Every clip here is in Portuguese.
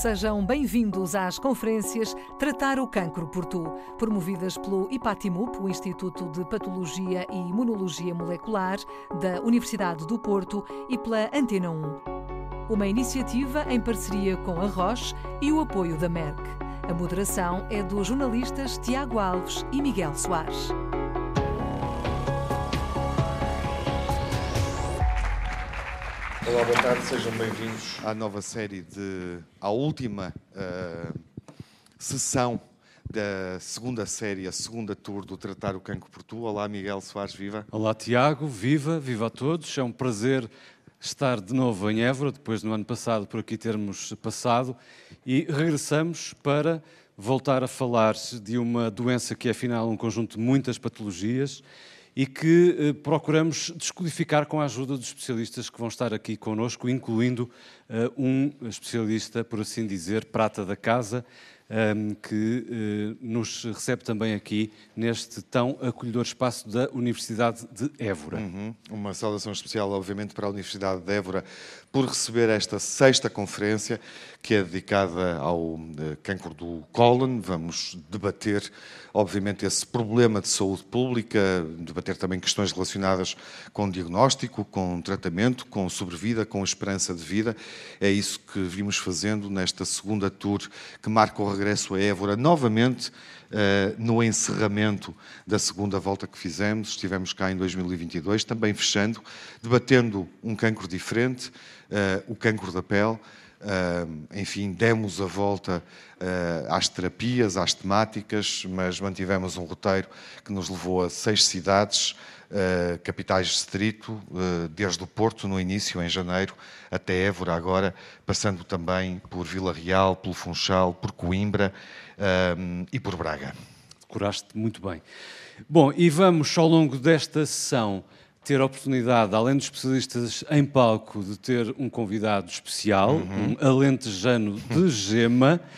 Sejam bem-vindos às conferências Tratar o Cancro por Tu, promovidas pelo IPATIMUP, o Instituto de Patologia e Imunologia Molecular da Universidade do Porto, e pela Antena 1. Uma iniciativa em parceria com a Roche e o apoio da Merck. A moderação é dos jornalistas Tiago Alves e Miguel Soares. Olá, boa tarde, sejam bem-vindos à nova série de. à última uh, sessão da segunda série, a segunda tour do Tratar o Cancro por Tu. Olá, Miguel Soares, viva. Olá, Tiago, viva, viva a todos. É um prazer estar de novo em Évora, depois no ano passado por aqui termos passado, e regressamos para voltar a falar de uma doença que é, afinal, um conjunto de muitas patologias e que eh, procuramos descodificar com a ajuda dos especialistas que vão estar aqui connosco, incluindo eh, um especialista, por assim dizer, prata da casa, um, que uh, nos recebe também aqui neste tão acolhedor espaço da Universidade de Évora. Uhum. Uma saudação especial, obviamente, para a Universidade de Évora por receber esta sexta conferência que é dedicada ao uh, cancro do cólon. Vamos debater, obviamente, esse problema de saúde pública, debater também questões relacionadas com diagnóstico, com tratamento, com sobrevida, com esperança de vida. É isso que vimos fazendo nesta segunda tour que marca o regresso a Évora, novamente no encerramento da segunda volta que fizemos. Estivemos cá em 2022, também fechando, debatendo um cancro diferente, uh, o cancro da pele. Uh, enfim, demos a volta uh, às terapias, às temáticas, mas mantivemos um roteiro que nos levou a seis cidades, uh, capitais de distrito, desde o Porto no início, em janeiro, até Évora agora, passando também por Vila Real, pelo Funchal, por Coimbra e por Braga. Decoraste muito bem. Bom, e vamos ao longo desta sessão ter a oportunidade, além dos especialistas em palco, de ter um convidado especial, uhum. um alentejano de gema,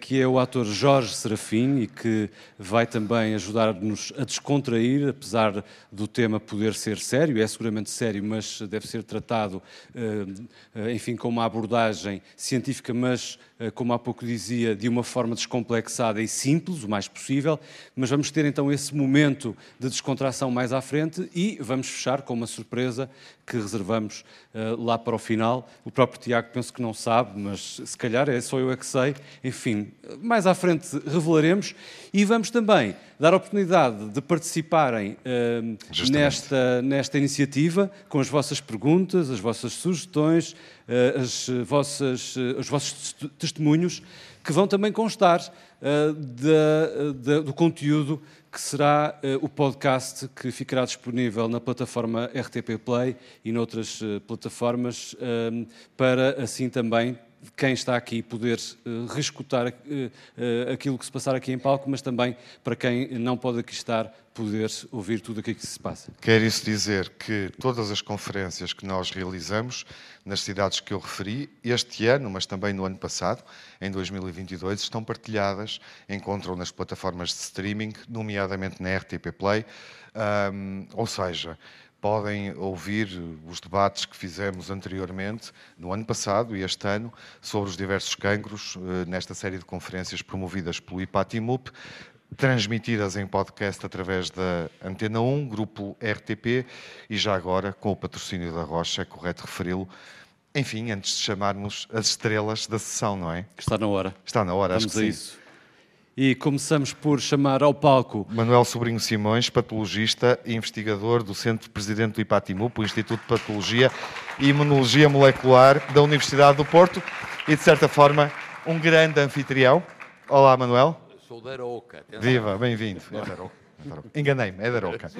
que é o ator Jorge Serafim e que vai também ajudar-nos a descontrair, apesar do tema poder ser sério, é seguramente sério, mas deve ser tratado, eh, eh, enfim, com uma abordagem científica, mas eh, como há pouco dizia, de uma forma descomplexada e simples, o mais possível, mas vamos ter então esse momento de descontração mais à frente e vamos fechar com uma surpresa que reservamos lá para o final. O próprio Tiago penso que não sabe, mas se calhar é só eu é que sei. Enfim, mais à frente revelaremos e vamos também dar a oportunidade de participarem uh, nesta, nesta iniciativa com as vossas perguntas, as vossas sugestões, uh, as vossas, os vossos testemunhos, que vão também constar do conteúdo que será uh, o podcast que ficará disponível na plataforma RTP Play e noutras uh, plataformas, uh, para assim também quem está aqui poder uh, reescutar uh, aquilo que se passar aqui em palco, mas também para quem não pode aqui estar poder ouvir tudo aquilo que se passa. Quer isso dizer que todas as conferências que nós realizamos nas cidades que eu referi, este ano, mas também no ano passado, em 2022, estão partilhadas, encontram nas plataformas de streaming, nomeadamente na RTP Play, um, ou seja, podem ouvir os debates que fizemos anteriormente, no ano passado e este ano, sobre os diversos cancros, eh, nesta série de conferências promovidas pelo IPATIMUP, transmitidas em podcast através da Antena 1, grupo RTP, e já agora com o patrocínio da Rocha, é correto referi-lo. Enfim, antes de chamarmos as estrelas da sessão, não é? Está na hora. Está na hora, Vamos acho que sim. Isso. E começamos por chamar ao palco Manuel Sobrinho Simões, patologista e investigador do Centro Presidente do IPATIMUP, o Instituto de Patologia e Imunologia Molecular da Universidade do Porto e, de certa forma, um grande anfitrião. Olá, Manuel. Sou da Aroca. Viva, bem-vindo. Enganei-me, é da Roca.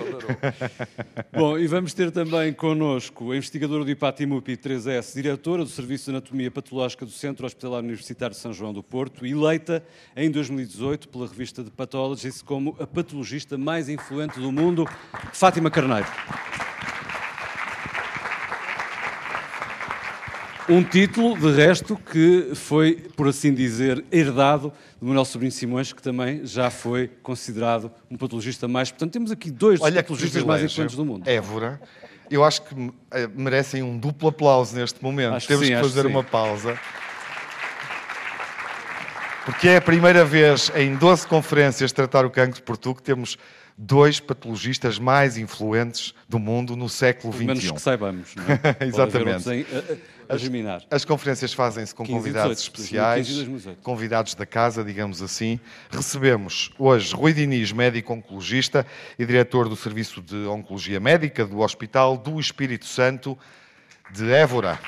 Bom, e vamos ter também connosco a investigadora do IPATIMUPI 3S, diretora do Serviço de Anatomia Patológica do Centro Hospitalar Universitário de São João do Porto, eleita em 2018 pela revista de Pathologist como a patologista mais influente do mundo, Fátima Carneiro. Um título, de resto, que foi, por assim dizer, herdado de Manuel Sobrinho Simões, que também já foi considerado um patologista mais. Portanto, temos aqui dois Olha patologistas mais influentes do mundo. Évora, eu acho que eh, merecem um duplo aplauso neste momento. Acho Temos que, sim, que fazer que uma pausa. Porque é a primeira vez em 12 conferências de tratar o cancro por tu que temos dois patologistas mais influentes do mundo no século XXI. Menos que saibamos, não é? Exatamente. Em, a, a germinar. As, as conferências fazem-se com convidados 18, especiais, 2018. convidados da casa, digamos assim. Recebemos hoje Rui Diniz, médico oncologista e diretor do Serviço de Oncologia Médica do Hospital do Espírito Santo de Évora.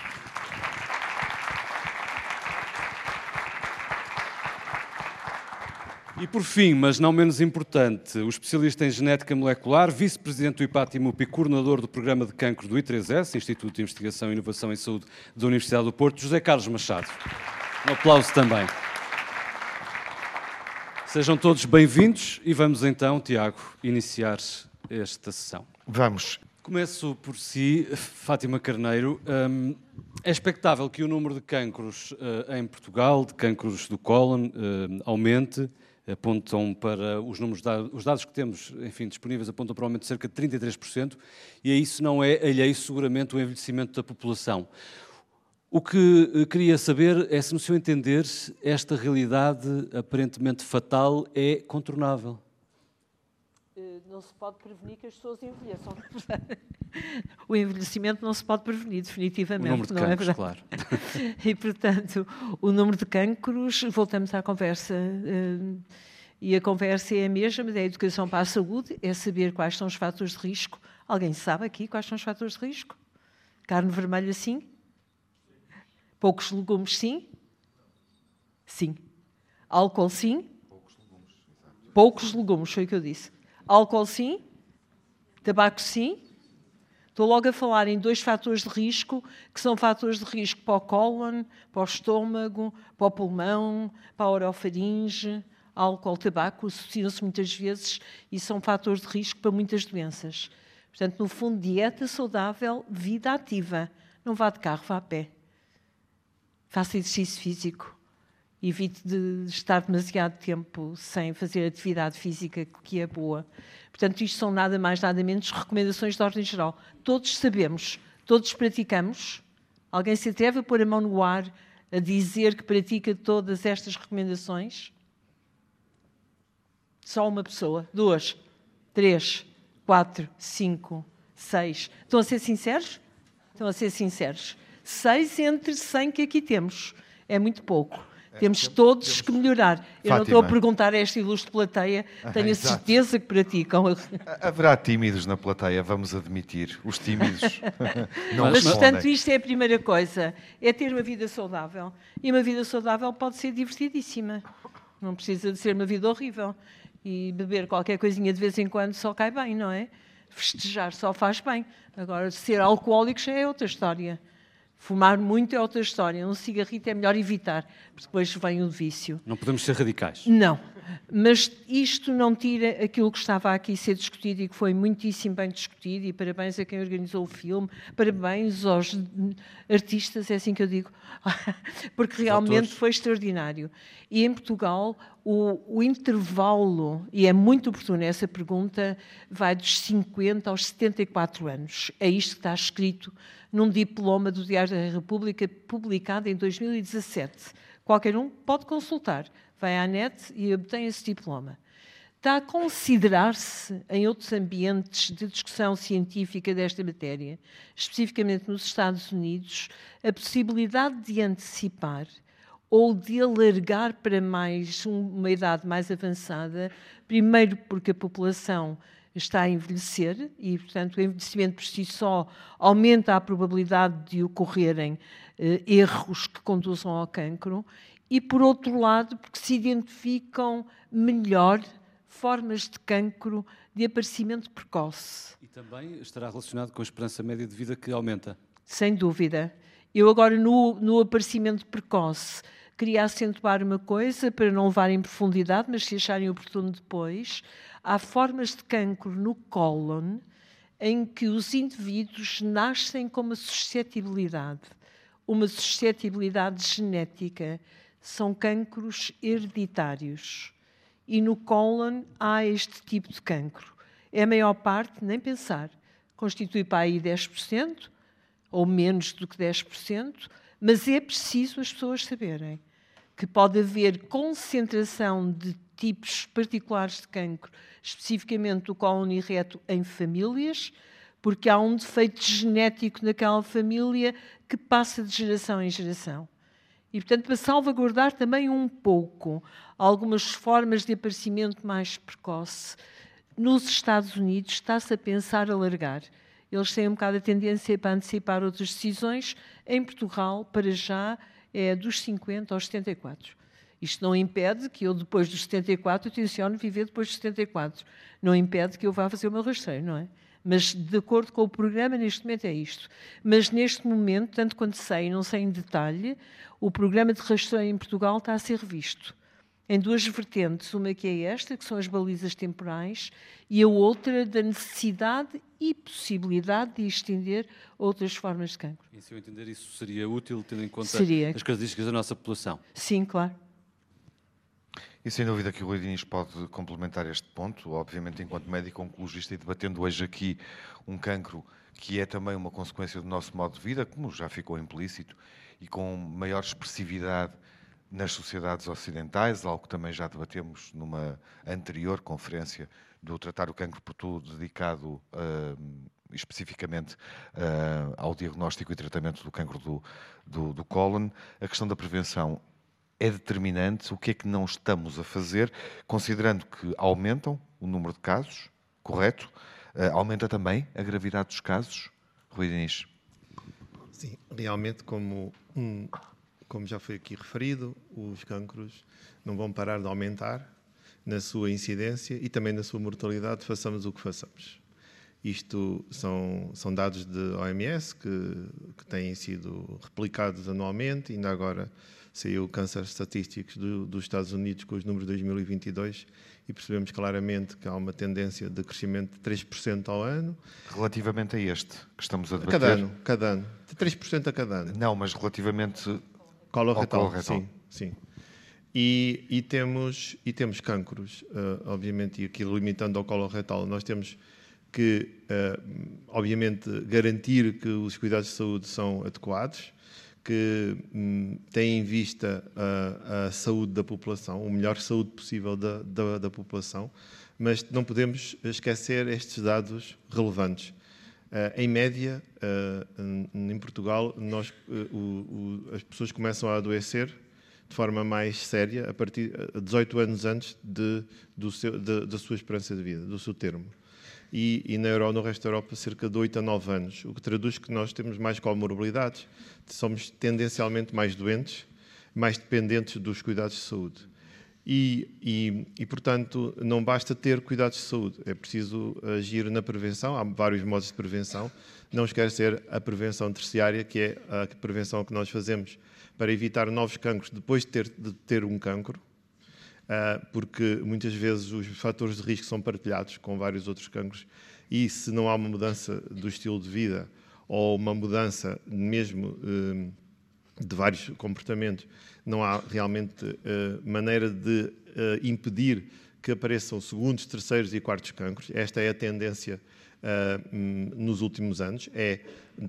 E por fim, mas não menos importante, o especialista em genética molecular, vice-presidente do IPATIMUP e coordenador do programa de cancro do I3S, Instituto de Investigação e Inovação em Saúde da Universidade do Porto, José Carlos Machado. Um aplauso também. Sejam todos bem-vindos e vamos então, Tiago, iniciar esta sessão. Vamos. Começo por si, Fátima Carneiro. Um, é expectável que o número de cancros uh, em Portugal, de cancros do cólon, uh, aumente apontam para os números, os dados que temos, enfim, disponíveis apontam para um aumento de cerca de 33%, e a isso não é alheio seguramente o envelhecimento da população. O que eh, queria saber é se, no seu entender, esta realidade aparentemente fatal é contornável. Eh, não se pode prevenir que as pessoas envelheçam. o envelhecimento não se pode prevenir, definitivamente. O número de não cancros, é claro. E, portanto, o número de cancros, voltamos à conversa, uh, e a conversa é a mesma da educação para a saúde, é saber quais são os fatores de risco. Alguém sabe aqui quais são os fatores de risco? Carne vermelha, sim? Poucos legumes, sim? Sim. Álcool, sim? Poucos legumes. Poucos legumes, foi o que eu disse. Álcool, sim? Tabaco, sim? Estou logo a falar em dois fatores de risco, que são fatores de risco para o cólon, para o estômago, para o pulmão, para a orofaringe. Álcool, tabaco associam-se muitas vezes e são fatores de risco para muitas doenças. Portanto, no fundo, dieta saudável, vida ativa. Não vá de carro, vá a pé. Faça exercício físico. Evite de estar demasiado tempo sem fazer atividade física que é boa. Portanto, isto são nada mais, nada menos recomendações de ordem geral. Todos sabemos, todos praticamos. Alguém se atreve a pôr a mão no ar a dizer que pratica todas estas recomendações? Só uma pessoa, duas, três, quatro, cinco, seis. Estão a ser sinceros? Estão a ser sinceros. Seis entre cem que aqui temos. É muito pouco. É, temos todos temos... que melhorar. Eu Fátima. não estou a perguntar a esta ilustre plateia, tenho a certeza que praticam. Haverá tímidos na plateia, vamos admitir. Os tímidos não Mas, portanto, isto é a primeira coisa. É ter uma vida saudável. E uma vida saudável pode ser divertidíssima. Não precisa de ser uma vida horrível. E beber qualquer coisinha de vez em quando só cai bem, não é? Festejar só faz bem. Agora, ser alcoólico já é outra história. Fumar muito é outra história. Um cigarrito é melhor evitar, porque depois vem o vício. Não podemos ser radicais. Não. Mas isto não tira aquilo que estava aqui a ser discutido e que foi muitíssimo bem discutido, e parabéns a quem organizou o filme, parabéns aos artistas, é assim que eu digo, porque realmente foi extraordinário. E em Portugal, o, o, intervalo, e é muito oportuna essa pergunta, vai dos 50 aos 74 anos. É isto que está escrito num diploma do Diário da República, publicado em 2017. Qualquer um pode consultar vai à net e obtém esse diploma. Está a considerar-se em outros ambientes de discussão científica desta matéria, especificamente nos Estados Unidos, a possibilidade de antecipar ou de alargar para mais uma idade mais avançada, primeiro porque a população está a envelhecer e, portanto, o envelhecimento por si só aumenta a probabilidade de ocorrerem eh, erros que conduzam ao cancro e, por outro lado, porque se identificam melhor formas de cancro de aparecimento precoce. E também estará relacionado com a esperança média de vida que aumenta? Sem dúvida. Eu agora, no, no aparecimento precoce, queria acentuar uma coisa para não levar em profundidade, mas se acharem oportuno depois. Há formas de cancro no cólon em que os indivíduos nascem com uma suscetibilidade, uma suscetibilidade genética são cancros hereditários. E no cólon há este tipo de cancro. É a maior parte, nem pensar, constitui para aí 10%, ou menos do que 10%, mas é preciso as pessoas saberem. que pode haver concentração de tipos particulares de cancro, especificamente do cólon e reto em famílias, porque há um defeito genético naquela família que passa de geração em geração. E, portanto, para salvaguardar também um pouco algumas formas de aparecimento mais precoce, nos Estados Unidos está-se a pensar alargar. Eles têm um bocado a tendência para antecipar outras decisões. Em Portugal, para já, é dos 50 aos 74. Isto não impede que eu, depois dos 74, tencione viver depois dos 74. Não impede que eu vá fazer o meu rastreio, não é? Mas, de acordo com o programa, neste momento é isto. Mas, neste momento, tanto quanto sei, não sei em detalhe, o programa de rastreio em Portugal está a ser revisto. Em duas vertentes, uma que é esta, que são as balizas temporais, e a outra da necessidade e possibilidade de estender outras formas de cancro. E se eu entender, isso seria útil, tendo em conta seria. as características da nossa população? Sim, claro. E sem dúvida que o Rui Diniz pode complementar este ponto, obviamente enquanto médico oncologista e debatendo hoje aqui um cancro que é também uma consequência do nosso modo de vida, como já ficou implícito, e com maior expressividade nas sociedades ocidentais, algo que também já debatemos numa anterior conferência do Tratar o Cancro por Tudo, dedicado uh, especificamente uh, ao diagnóstico e tratamento do cancro do, do, do cólon. A questão da prevenção é determinante. O que é que não estamos a fazer, considerando que aumentam o número de casos, correto? Uh, aumenta também a gravidade dos casos, Rui Diniz? Sim, realmente, como, um, como já foi aqui referido, os cancros não vão parar de aumentar na sua incidência e também na sua mortalidade, façamos o que façamos. Isto são, são dados de OMS que, que têm sido replicados anualmente, ainda agora saiu o Câncer Estatísticos do, dos Estados Unidos com os números de 2022 e percebemos claramente que há uma tendência de crescimento de 3% ao ano. Relativamente a este que estamos a debater? Cada ano, cada ano. De 3% a cada ano. Não, mas relativamente coloretal, ao coloretal. Sim, sim. E, e, temos, e temos cancros, uh, obviamente, e aqui limitando ao coloretal, nós temos que, uh, obviamente, garantir que os cuidados de saúde são adequados, que hum, tem em vista a, a, saúde da população, o melhor saúde possível da, da, da, população, mas não podemos esquecer estes dados relevantes. Uh, em média, uh, em Portugal, nós, uh, o, o, as pessoas começam a adoecer de forma mais séria a partir de 18 anos antes de, seu, de, da sua esperança de vida, do seu termo e, e na Euro, no resto da Europa cerca de 8 a 9 anos, o que traduz que nós temos mais comorbilidades, somos tendencialmente mais doentes, mais dependentes dos cuidados de saúde. E, e, e, portanto, não basta ter cuidados de saúde, é preciso agir na prevenção. Há vários modos de prevenção. Não esquecer a prevenção terciária, que é a prevenção que nós fazemos para evitar novos cancros depois de ter, de ter um cancro. Ah, porque muitas vezes os fatores de risco são partilhados com vários outros cancros e se não há uma mudança do estilo de vida ou uma mudança mesmo hum, de vários comportamentos, não há realmente ah, maneira de ah, impedir que apareçam segundos, terceiros e quartos cancros. Esta é a tendência hum, nos últimos anos, é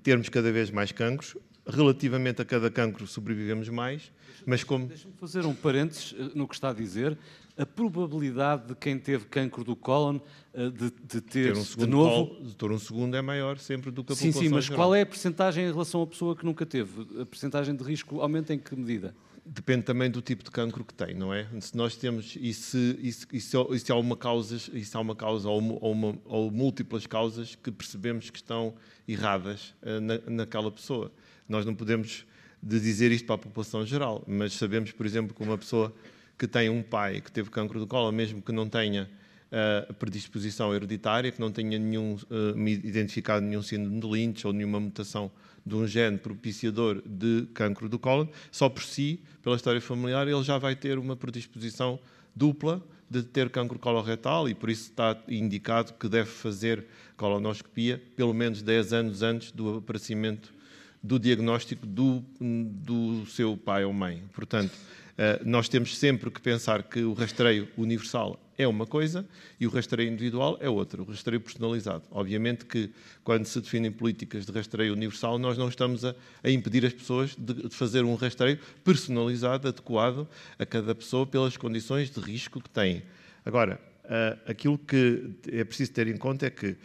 termos cada vez mais cancros, relativamente a cada cancro sobrevivemos mais, mas como... Deixa-me fazer um parênteses eh, no que está a dizer. A probabilidade de quem teve cancro do cólon eh, de, de ter, ter um de novo... Colo, de ter um segundo é maior sempre do que a sim, população Sim, mas geral. qual é a percentagem em relação à pessoa que nunca teve? A percentagem de risco aumenta em que medida? Depende também do tipo de cancro que tem, não é? Se nós temos e se, e se, e se, e se há uma causa, e se há uma causa ou, ou, uma, ou múltiplas causas que percebemos que estão erradas uh, na, naquela pessoa. Nós não podemos de dizer isto para a população geral, mas sabemos, por exemplo, que uma pessoa que tem um pai que teve cancro de colo, mesmo que não tenha uh, predisposição hereditária, que não tenha nenhum, uh, identificado nenhum síndrome de Lynch ou nenhuma mutação de um gene propiciador de cancro do colo, só por si, pela história familiar, ele já vai ter uma predisposição dupla de ter cancro coloretal e por isso está indicado que deve fazer colonoscopia pelo menos 10 anos antes do aparecimento do diagnóstico do, do seu pai ou mãe. Portanto, eh, nós temos sempre que pensar que o rastreio universal é uma coisa e o rastreio individual é outra, o rastreio personalizado. Obviamente que, quando se definem políticas de rastreio universal, nós não estamos a, a impedir as pessoas de, de, fazer um rastreio personalizado, adequado a cada pessoa pelas condições de risco que têm. Agora, uh, aquilo que é preciso ter em conta é que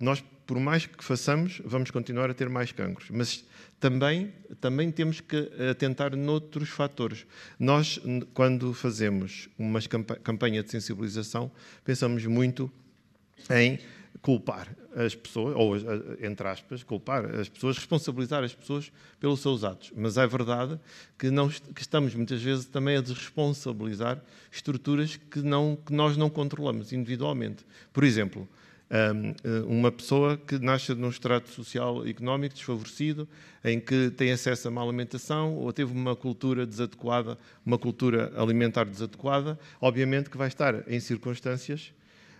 nós, por mais que façamos, vamos continuar a ter mais cancros. Mas também, também temos que atentar noutros fatores. Nós, quando fazemos uma campanha de sensibilização, pensamos muito em culpar as pessoas, ou entre aspas, culpar as pessoas, responsabilizar as pessoas pelos seus atos. Mas é verdade que, não, que estamos muitas vezes também a desresponsabilizar estruturas que, não, que nós não controlamos individualmente. Por exemplo, uma pessoa que nasce num estrato social e económico desfavorecido, em que tem acesso a uma alimentação ou teve uma cultura desadequada, uma cultura alimentar desadequada, obviamente que vai estar em circunstâncias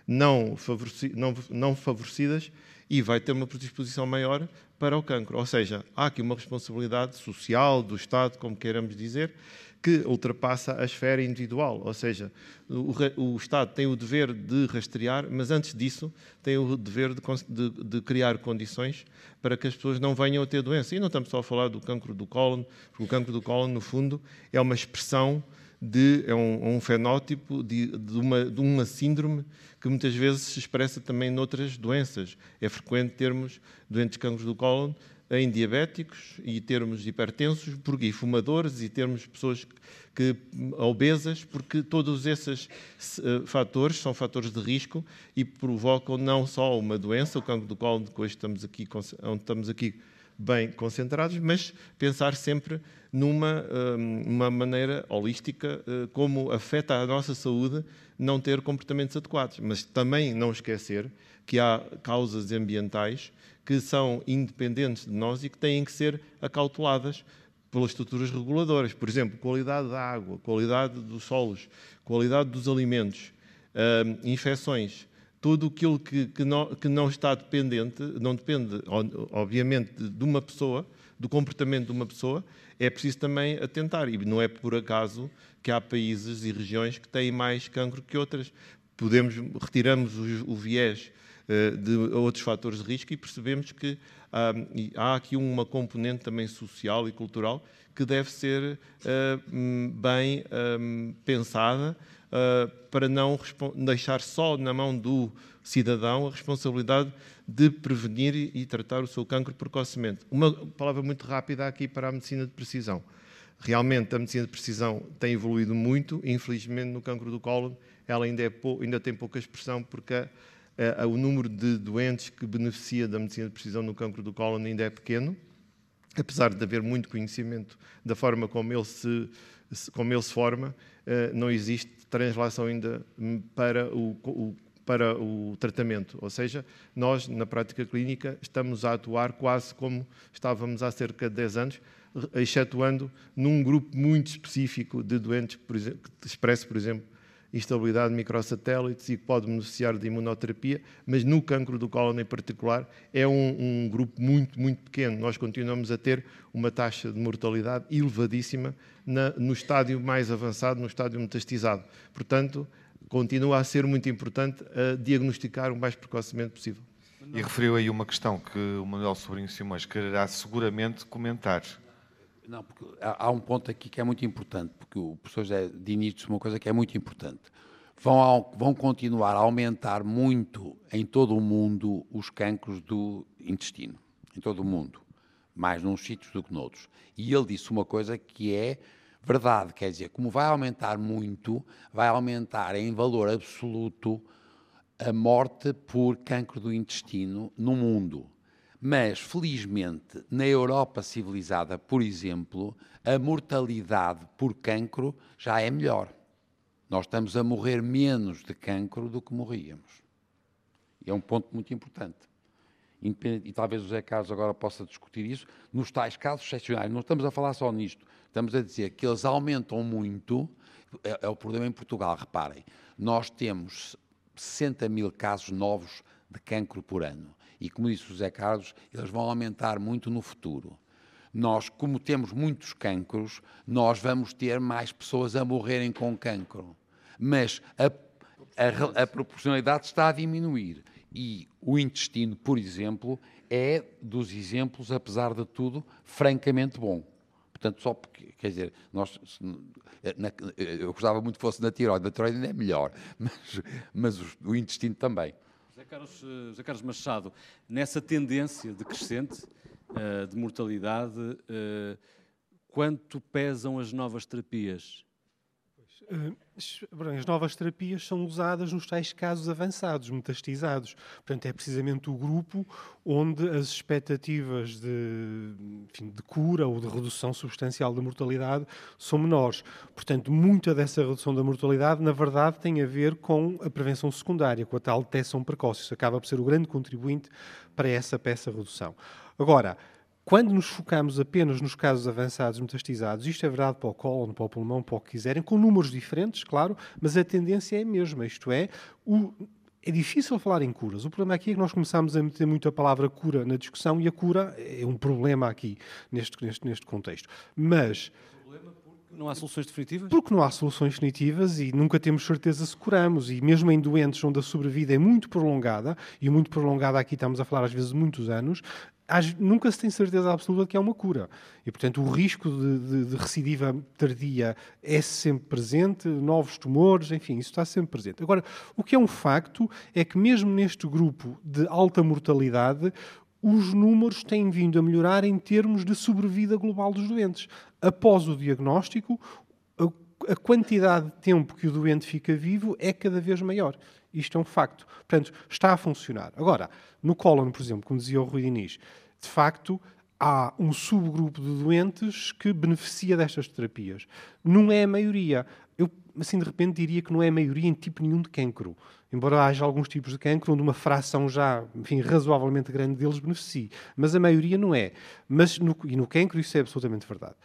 não, não favorecidas e vai ter uma predisposição maior para o cancro. Ou seja, há aqui uma responsabilidade social do Estado, como queiramos dizer, que ultrapassa a esfera individual. Ou seja, o, o, Estado tem o dever de rastrear, mas antes disso tem o dever de, de, de, criar condições para que as pessoas não venham a ter doença. E não estamos só a falar do cancro do cólon, porque o cancro do cólon, no fundo, é uma expressão de é um, um fenótipo de, de, uma, de uma síndrome que muitas vezes se expressa também noutras doenças. É frequente termos doentes de cancro do cólon em diabéticos e termos hipertensos porque, e fumadores e termos pessoas que, obesas, porque todos esses uh, fatores são fatores de risco e provocam não só uma doença, o cancro do colo, que hoje estamos aqui, onde estamos aqui bem concentrados, mas pensar sempre numa uh, uma maneira holística, uh, como afeta a nossa saúde não ter comportamentos adequados. Mas também não esquecer que há causas ambientais que são independentes de nós e que têm que ser acauteladas pelas estruturas reguladoras. Por exemplo, qualidade da água, qualidade dos solos, qualidade dos alimentos, uh, infecções, tudo aquilo que, que, não, que não está dependente, não depende, obviamente, de uma pessoa, do comportamento de uma pessoa, é preciso também atentar. E não é por acaso que há países e regiões que têm mais cancro que outras. Podemos, retiramos o, o viés de outros fatores de risco e percebemos que há aqui uma componente também social e cultural que deve ser eh, bem pensada eh, para não deixar só na mão do cidadão a responsabilidade de prevenir e tratar o seu cancro precocemente. Uma palavra muito rápida aqui para a medicina de precisão. Realmente a medicina de precisão tem evoluído muito, infelizmente no cancro do colo ela ainda, é ainda tem pouca expressão porque uh, o número de doentes que beneficia da medicina de precisão no cancro do cólon ainda é pequeno, apesar de haver muito conhecimento da forma como ele se, como ele se forma, uh, não existe translação ainda para o, o para o tratamento. Ou seja, nós, na prática clínica, estamos a atuar quase como estávamos há cerca de 10 anos, excetuando num grupo muito específico de doentes que expressa, por exemplo, instabilidade de microsatélites e que pode beneficiar de imunoterapia, mas no cancro do cólon em particular é um, um, grupo muito, muito pequeno. Nós continuamos a ter uma taxa de mortalidade elevadíssima na, no estádio mais avançado, no estádio metastizado. Portanto, continua a ser muito importante a diagnosticar o mais precocemente possível. E referiu aí uma questão que o Manuel Sobrinho Simões quererá seguramente comentar. Não, porque há, um ponto aqui que é muito importante, porque o professor José Diniz disse uma coisa que é muito importante. Vão, ao, vão continuar a aumentar muito em todo o mundo os cancros do intestino, em todo o mundo, mais nos sítios do que noutros. E ele disse uma coisa que é verdade, quer dizer, como vai aumentar muito, vai aumentar em valor absoluto a morte por cancro do intestino no mundo. Mas, felizmente, na Europa civilizada, por exemplo, a mortalidade por cancro já é melhor. Nós estamos a morrer menos de cancro do que morríamos. É um ponto muito importante. E talvez o Zé Carlos agora possa discutir isso. Nos tais casos excepcionais, não estamos a falar só nisto. Estamos a dizer que eles aumentam muito. É, é o problema em Portugal, reparem. Nós temos 60 mil casos novos de cancro por ano. E como disse o José Carlos, eles vão aumentar muito no futuro. nós, como temos muitos cancros, nós vamos ter mais pessoas a morrerem com cancro. Mas a, a, a proporcionalidade está a diminuir. E o intestino, por exemplo, é dos exemplos, apesar de tudo, francamente bom. Portanto, só porque, quer dizer, nós, na, eu gostava muito que fosse na tiroide, na tiroide ainda é melhor, mas, mas o, o intestino também. José Carlos, eh, José Carlos Machado, nessa tendência decrescente uh, de mortalidade, uh, quanto pesam as novas terapias? Eh, as novas terapias são usadas nos tais casos avançados, metastizados. Portanto, é precisamente o grupo onde as expectativas de, enfim, de cura ou de redução substancial da mortalidade são menores. Portanto, muita dessa redução da mortalidade, na verdade, tem a ver com a prevenção secundária, com a tal detecção precoce. Isso acaba por ser o grande contribuinte para essa peça redução. Agora, quando nos focamos apenas nos casos avançados metastizados, isto é verdade para o cólon, para o pulmão, para o que quiserem, com números diferentes, claro, mas a tendência é a mesma, isto é, o, é difícil falar em curas. O problema aqui é que nós começamos a meter muito a palavra cura na discussão e a cura é um problema aqui, neste, neste, neste contexto. Mas não há soluções definitivas? Porque não há soluções definitivas e nunca temos certeza se curamos. E mesmo em doentes onde a sobrevida é muito prolongada, e muito prolongada aqui estamos a falar às vezes de muitos anos, nunca se tem certeza absoluta de que é uma cura. E, portanto, o risco de, de, de, recidiva tardia é sempre presente, novos tumores, enfim, isso está sempre presente. Agora, o que é um facto é que, mesmo neste grupo de alta mortalidade, os números têm vindo a melhorar em termos de sobrevida global dos doentes. Após o diagnóstico, a quantidade de tempo que o doente fica vivo é cada vez maior. Isto é um facto. Portanto, está a funcionar. Agora, no cólon, por exemplo, como dizia o Rui Diniz, de facto, há um subgrupo de doentes que beneficia destas terapias. Não é a maioria. Eu, assim, de repente, diria que não é a maioria em tipo nenhum de cancro. Embora haja alguns tipos de cancro onde uma fração já, enfim, razoavelmente grande deles beneficie. Mas a maioria não é. Mas no, e no cancro isso é absolutamente verdade.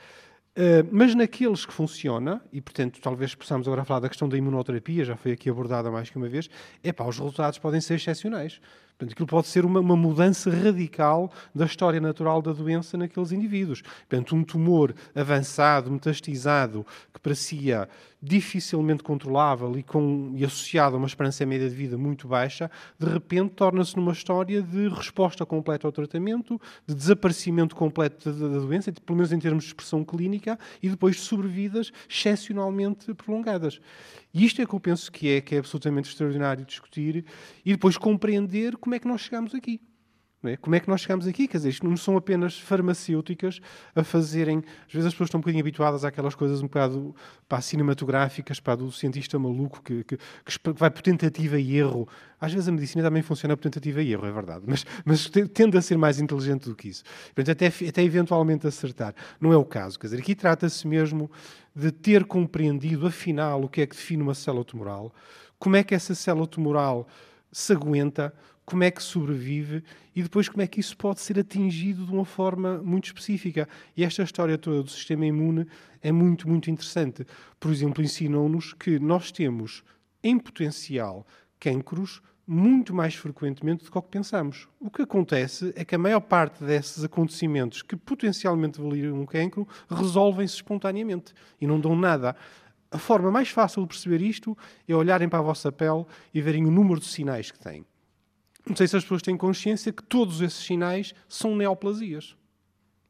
Uh, mas naqueles que funciona, e portanto talvez possamos agora falar da questão da imunoterapia, já foi aqui abordada mais que uma vez, é pá, os resultados podem ser excepcionais. Portanto, aquilo pode ser uma, uma, mudança radical da história natural da doença naqueles indivíduos. Portanto, um tumor avançado, metastizado, que parecia dificilmente controlável e, com, e associado a uma esperança média de vida muito baixa, de repente torna-se numa história de resposta completa ao tratamento, de desaparecimento completo da, da doença, pelo menos em termos de expressão clínica, e depois de sobrevidas excepcionalmente prolongadas. E isto é que eu penso que é, que é absolutamente extraordinário discutir e depois compreender como é que nós chegamos aqui. É? Como é que nós chegamos aqui? Quer dizer, isto não são apenas farmacêuticas a fazerem. Às vezes as pessoas estão um bocadinho habituadas àquelas coisas um bocado pá, cinematográficas, pá, do cientista maluco que, que, que, vai por tentativa e erro. Às vezes a medicina também funciona por tentativa e erro, é verdade, mas, mas tende a ser mais inteligente do que isso. Portanto, até, até eventualmente acertar. Não é o caso. Quer dizer, aqui trata-se mesmo de ter compreendido, afinal, o que é que define uma célula tumoral, como é que essa célula tumoral se aguenta, como é que sobrevive e depois como é que isso pode ser atingido de uma forma muito específica. E esta história toda do sistema imune é muito, muito interessante. Por exemplo, ensinam-nos que nós temos em potencial cancros muito mais frequentemente do que o que pensamos. O que acontece é que a maior parte desses acontecimentos que potencialmente valeriam um cancro resolvem-se espontaneamente e não dão nada. A forma mais fácil de perceber isto é olharem para a vossa pele e verem o número de sinais que têm. Não sei se as pessoas têm consciência que todos esses sinais são neoplasias.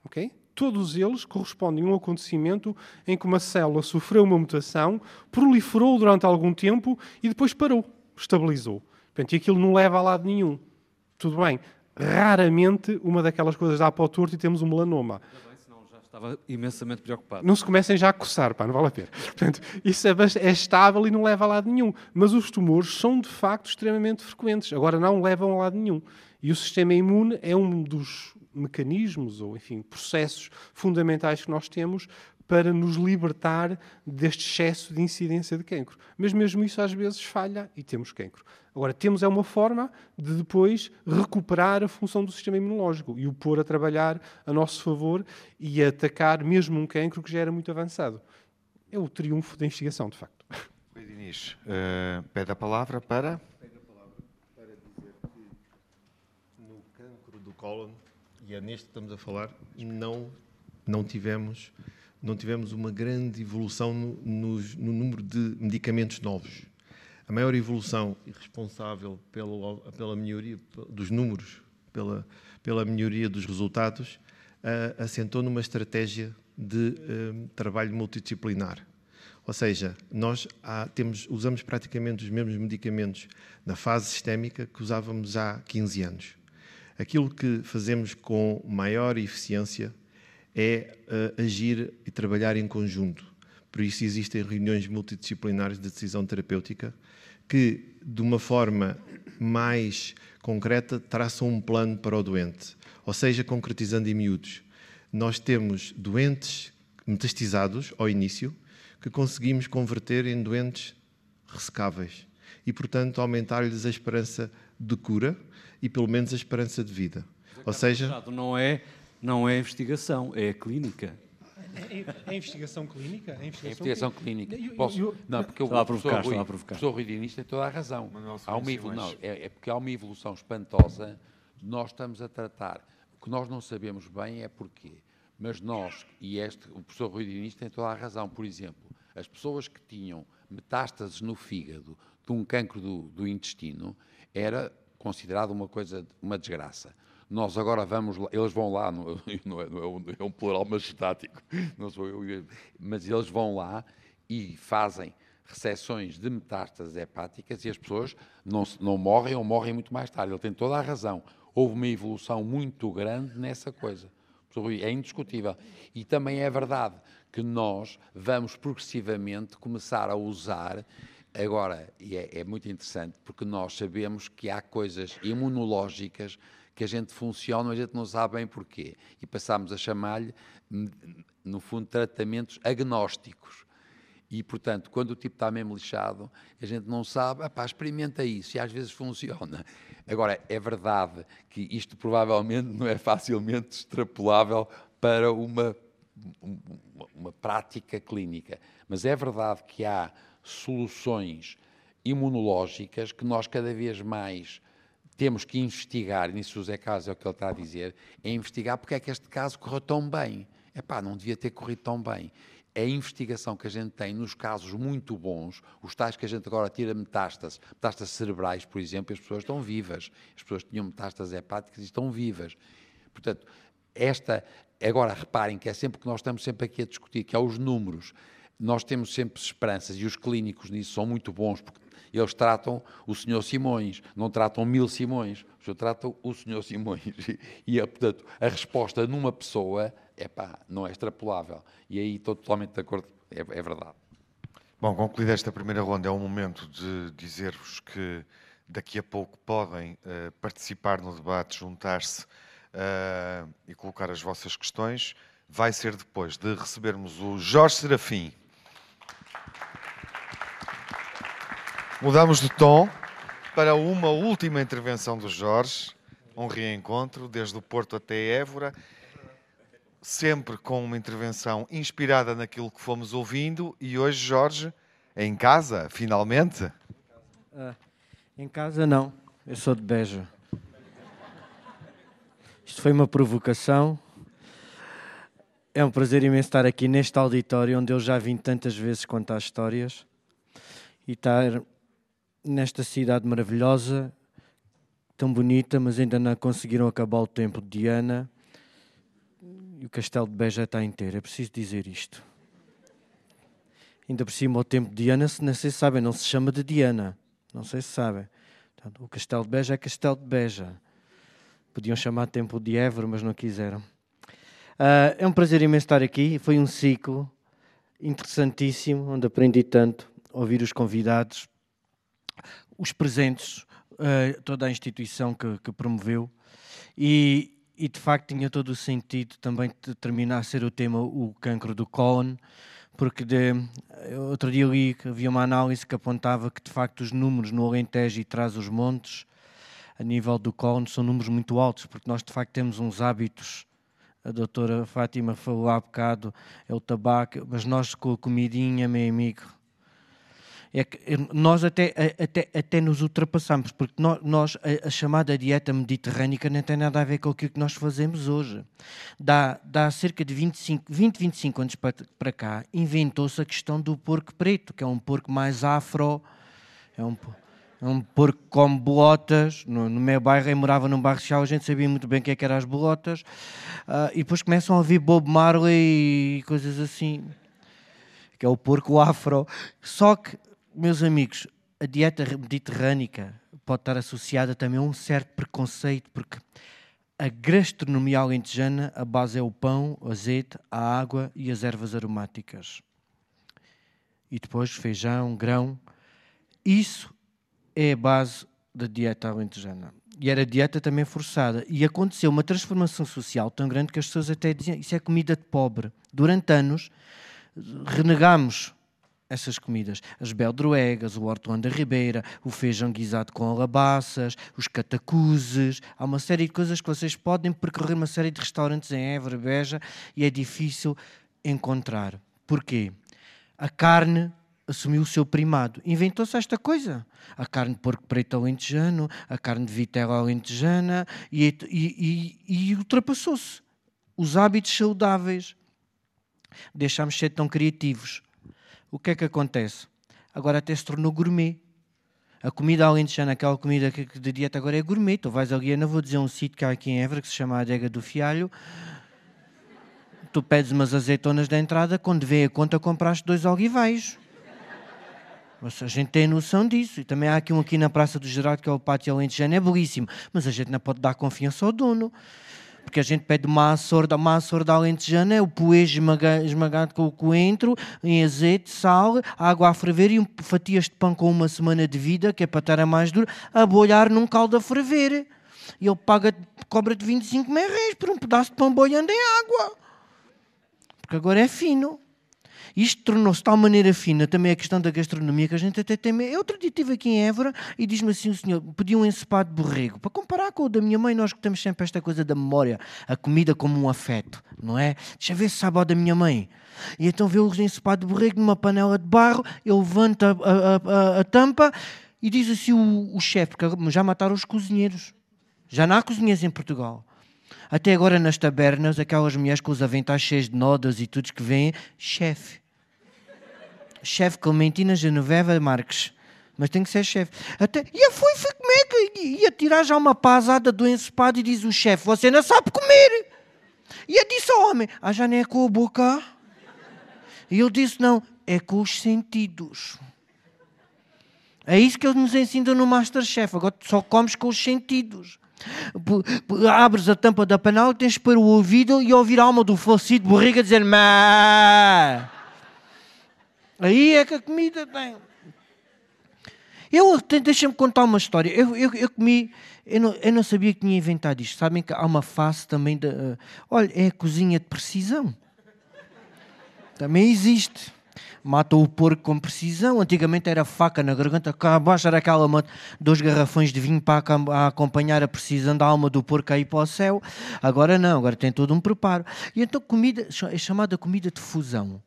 Ok? Todos eles correspondem a um acontecimento em que uma célula sofreu uma mutação, proliferou durante algum tempo e depois parou, estabilizou. Portanto, e aquilo não leva a lado nenhum. Tudo bem. Raramente uma daquelas coisas dá para o torto e temos um melanoma. Estava imensamente preocupado. Não se comecem já a coçar, pá, não vale a pena. Portanto, isso é, é, estável e não leva a lado nenhum. Mas os tumores são, de facto, extremamente frequentes. Agora, não levam a lado nenhum. E o sistema imune é um dos mecanismos, ou, enfim, processos fundamentais que nós temos para nos libertar deste excesso de incidência de cancro. Mas mesmo isso às vezes falha e temos cancro. Agora, temos é uma forma de depois recuperar a função do sistema imunológico e o pôr a trabalhar a nosso favor e a atacar mesmo um cancro que já era muito avançado. É o triunfo da investigação, de facto. Oi, Dinis, uh, pede a palavra para... Pede a palavra para dizer que no cancro do cólon, e é neste que estamos a falar, não não tivemos, não tivemos uma grande evolução no, no, no número de medicamentos novos. A maior evolução responsável pela, pela melhoria dos números, pela, pela melhoria dos resultados, uh, assentou numa estratégia de uh, trabalho multidisciplinar. Ou seja, nós há, temos, usamos praticamente os mesmos medicamentos na fase sistémica que usávamos há 15 anos. Aquilo que fazemos com maior eficiência é uh, agir e trabalhar em conjunto. Por isso existem reuniões multidisciplinares de decisão terapêutica que, de uma forma mais concreta, traçam um plano para o doente. Ou seja, concretizando em miúdos, nós temos doentes metastizados ao início que conseguimos converter em doentes ressecáveis e, portanto, aumentar-lhes a esperança de cura e, pelo menos, a esperança de vida. Ou seja, não é não é investigação, é clínica. É, é investigação clínica? É investigação, é investigação clínica. clínica. Posso, eu, eu, não, porque o professor, Rui, professor Rui Diniz tem toda a razão. Há uma não, é, é, porque há uma evolução espantosa. Nós estamos a tratar. O que nós não sabemos bem é porquê. Mas nós, e este, o professor Rui Diniz tem toda a razão, por exemplo, as pessoas que tinham metástases no fígado de um cancro do, do intestino era considerado uma coisa, uma desgraça. Nós agora vamos lá, eles vão lá, não, não, é, não, é, um, é, um, plural majestático, não sou eu, mas eles vão lá e fazem recessões de metástases hepáticas e as pessoas não, não morrem ou morrem muito mais tarde. Ele tem toda a razão. Houve uma evolução muito grande nessa coisa. É indiscutível. E também é verdade que nós vamos progressivamente começar a usar. Agora, e é, é muito interessante, porque nós sabemos que há coisas imunológicas que a gente funciona, mas a gente não sabe bem porquê. E passamos a chamar-lhe, no fundo, tratamentos agnósticos. E, portanto, quando o tipo está mesmo lixado, a gente não sabe, pá, experimenta isso, e às vezes funciona. Agora, é verdade que isto provavelmente não é facilmente extrapolável para uma, uma prática clínica, mas é verdade que há soluções imunológicas que nós cada vez mais temos que investigar, nisso o Zé Carlos é o que ele está a dizer, é investigar porque é que este caso correu tão bem. É pá, não devia ter corrido tão bem. A investigação que a gente tem nos casos muito bons, os tais que a gente agora tira metástases, metástases cerebrais, por exemplo, as pessoas estão vivas. As pessoas tinham metástases hepáticas e estão vivas. Portanto, esta. Agora, reparem que é sempre que nós estamos sempre aqui a discutir, que é os números. Nós temos sempre esperanças e os clínicos nisso são muito bons, porque eles tratam o senhor Simões, não tratam mil Simões, eles tratam o senhor Simões. E, portanto, a resposta numa pessoa, é pá, não é extrapolável. E aí estou totalmente de acordo, é, é verdade. Bom, concluída esta primeira ronda, é o momento de dizer-vos que daqui a pouco podem uh, participar no debate, juntar-se uh, e colocar as vossas questões. Vai ser depois de recebermos o Jorge Serafim. Mudamos de tom para uma última intervenção do Jorge, um reencontro desde o Porto até Évora, sempre com uma intervenção inspirada naquilo que fomos ouvindo e hoje, Jorge, em casa, finalmente? Uh, em casa não, eu sou de Beja. Isto foi uma provocação. É um prazer imenso estar aqui neste auditório onde eu já vim tantas vezes contar histórias e estar nesta cidade maravilhosa, tão bonita, mas ainda não conseguiram acabar o templo de Diana. E o castelo de Beja está inteiro. É preciso dizer isto. Ainda por cima, o templo de Diana, não sei se sabem, não se chama de Diana. Não sei se sabem. Portanto, o castelo de Beja é castelo de Beja. Podiam chamar templo de Évora, mas não quiseram. Uh, é um prazer imenso estar aqui. Foi um ciclo interessantíssimo, onde aprendi tanto, ouvir os convidados, os presentes, uh, toda a instituição que, que promoveu, e, e, de facto tinha todo o sentido também de terminar a ser o tema o cancro do cólon, porque de, outro dia li que havia uma análise que apontava que de facto os números no Alentejo e traz os montes a nível do cólon são números muito altos, porque nós de facto temos uns hábitos. A doutora Fátima falou há bocado, é o tabaco, mas nós com a comidinha, meu amigo, é que nós até, até, até nos ultrapassamos, porque nós, a, a, chamada dieta mediterrânica não tem nada a ver com aquilo que nós fazemos hoje. Dá, dá cerca de 25, 20, 25 anos para, para cá, inventou-se a questão do porco preto, que é um porco mais afro, é um, é um porco come bolotas. No, no, meu bairro, eu morava num bairro social, a gente sabia muito bem o que, é que eram as bolotas, uh, e depois começam a ouvir Bob Marley e coisas assim que é o porco afro. Só que meus amigos, a dieta mediterrânica pode estar associada também a um certo preconceito, porque a gastronomia alentejana, a base é o pão, o azeite, a água e as ervas aromáticas. E depois feijão, grão. Isso é a base da dieta alentejana. E era dieta também forçada. E aconteceu uma transformação social tão grande que as pessoas até diziam isso é comida de pobre. Durante anos renegámos essas comidas. As beldroegas, o hortelã da ribeira, o feijão guisado com alabaças, os catacuzes. Há uma série de coisas que vocês podem percorrer uma série de restaurantes em Évora, Beja, e é difícil encontrar. Porquê? A carne assumiu o seu primado. Inventou-se esta coisa. A carne de porco preto alentejano, a carne de vitela alentejana, e, e, e, e ultrapassou-se. Os hábitos saudáveis. Deixámos de ser tão criativos o que é que acontece? Agora até se tornou gourmet. A comida alentejana, aquela comida de dieta agora é gourmet. Tu vais ali, eu não vou dizer um sítio que há aqui em Évora que se chama a Adega do Fialho. Tu pedes umas azeitonas da entrada, quando vem a conta compraste dois alguivais. Mas a gente tem noção disso. E também há aqui um aqui na Praça do Gerardo, que é o Pátio Alentejano, é belíssimo. Mas a gente não pode dar confiança ao dono porque a gente pede uma sorda, uma sorda alentejana, é o poê esmagado com o coentro, em azeite, sal, água a ferver e um, fatias de pão com uma semana de vida, que é para estar a mais duro, a bolhar num caldo a ferver. E ele paga, cobra de 25 merréis por um pedaço de pão boiando em água. Porque agora é fino. Isto tornou-se de tal maneira fina também a questão da gastronomia que a gente até tem. Eu outro dia estive aqui em Évora e diz-me assim: o senhor pediu um ensopado de borrego. Para comparar com o da minha mãe, nós que temos sempre esta coisa da memória, a comida como um afeto, não é? Deixa ver se sabe da minha mãe. E então vê o ensopado de borrego numa panela de barro, ele levanta a, a, a, a tampa e diz assim o, o chefe, porque já mataram os cozinheiros. Já não há cozinheiros em Portugal. Até agora nas tabernas, aquelas mulheres com os aventais cheios de nodas e tudo que vêm, chefe chefe Clementina Genoveva Marques. Mas tem que ser chefe. Até, e eu fui, fui comer, ia tirar já uma pasada do ensopado e diz o chefe: Você não sabe comer. E eu disse ao homem: Ah, já não é com a boca? E ele disse: Não, é com os sentidos. É isso que eles nos ensinam no Masterchef. Agora só comes com os sentidos. Abres a tampa da panela, tens para o ouvido e ouvir a alma do falecido borriga dizer: Má. Aí é que a comida tem. Eu, deixa-me contar uma história. Eu, eu, eu comi, eu não, eu não, sabia que tinha inventado isto. Sabem que há uma face também de. Uh, olha, é a cozinha de precisão. Também existe. Mata o porco com precisão. Antigamente era faca na garganta, cá abaixo era aquela dois garrafões de vinho para acompanhar a precisão da alma do porco aí para o céu. Agora não, agora tem todo um preparo. E então comida é chamada comida de fusão.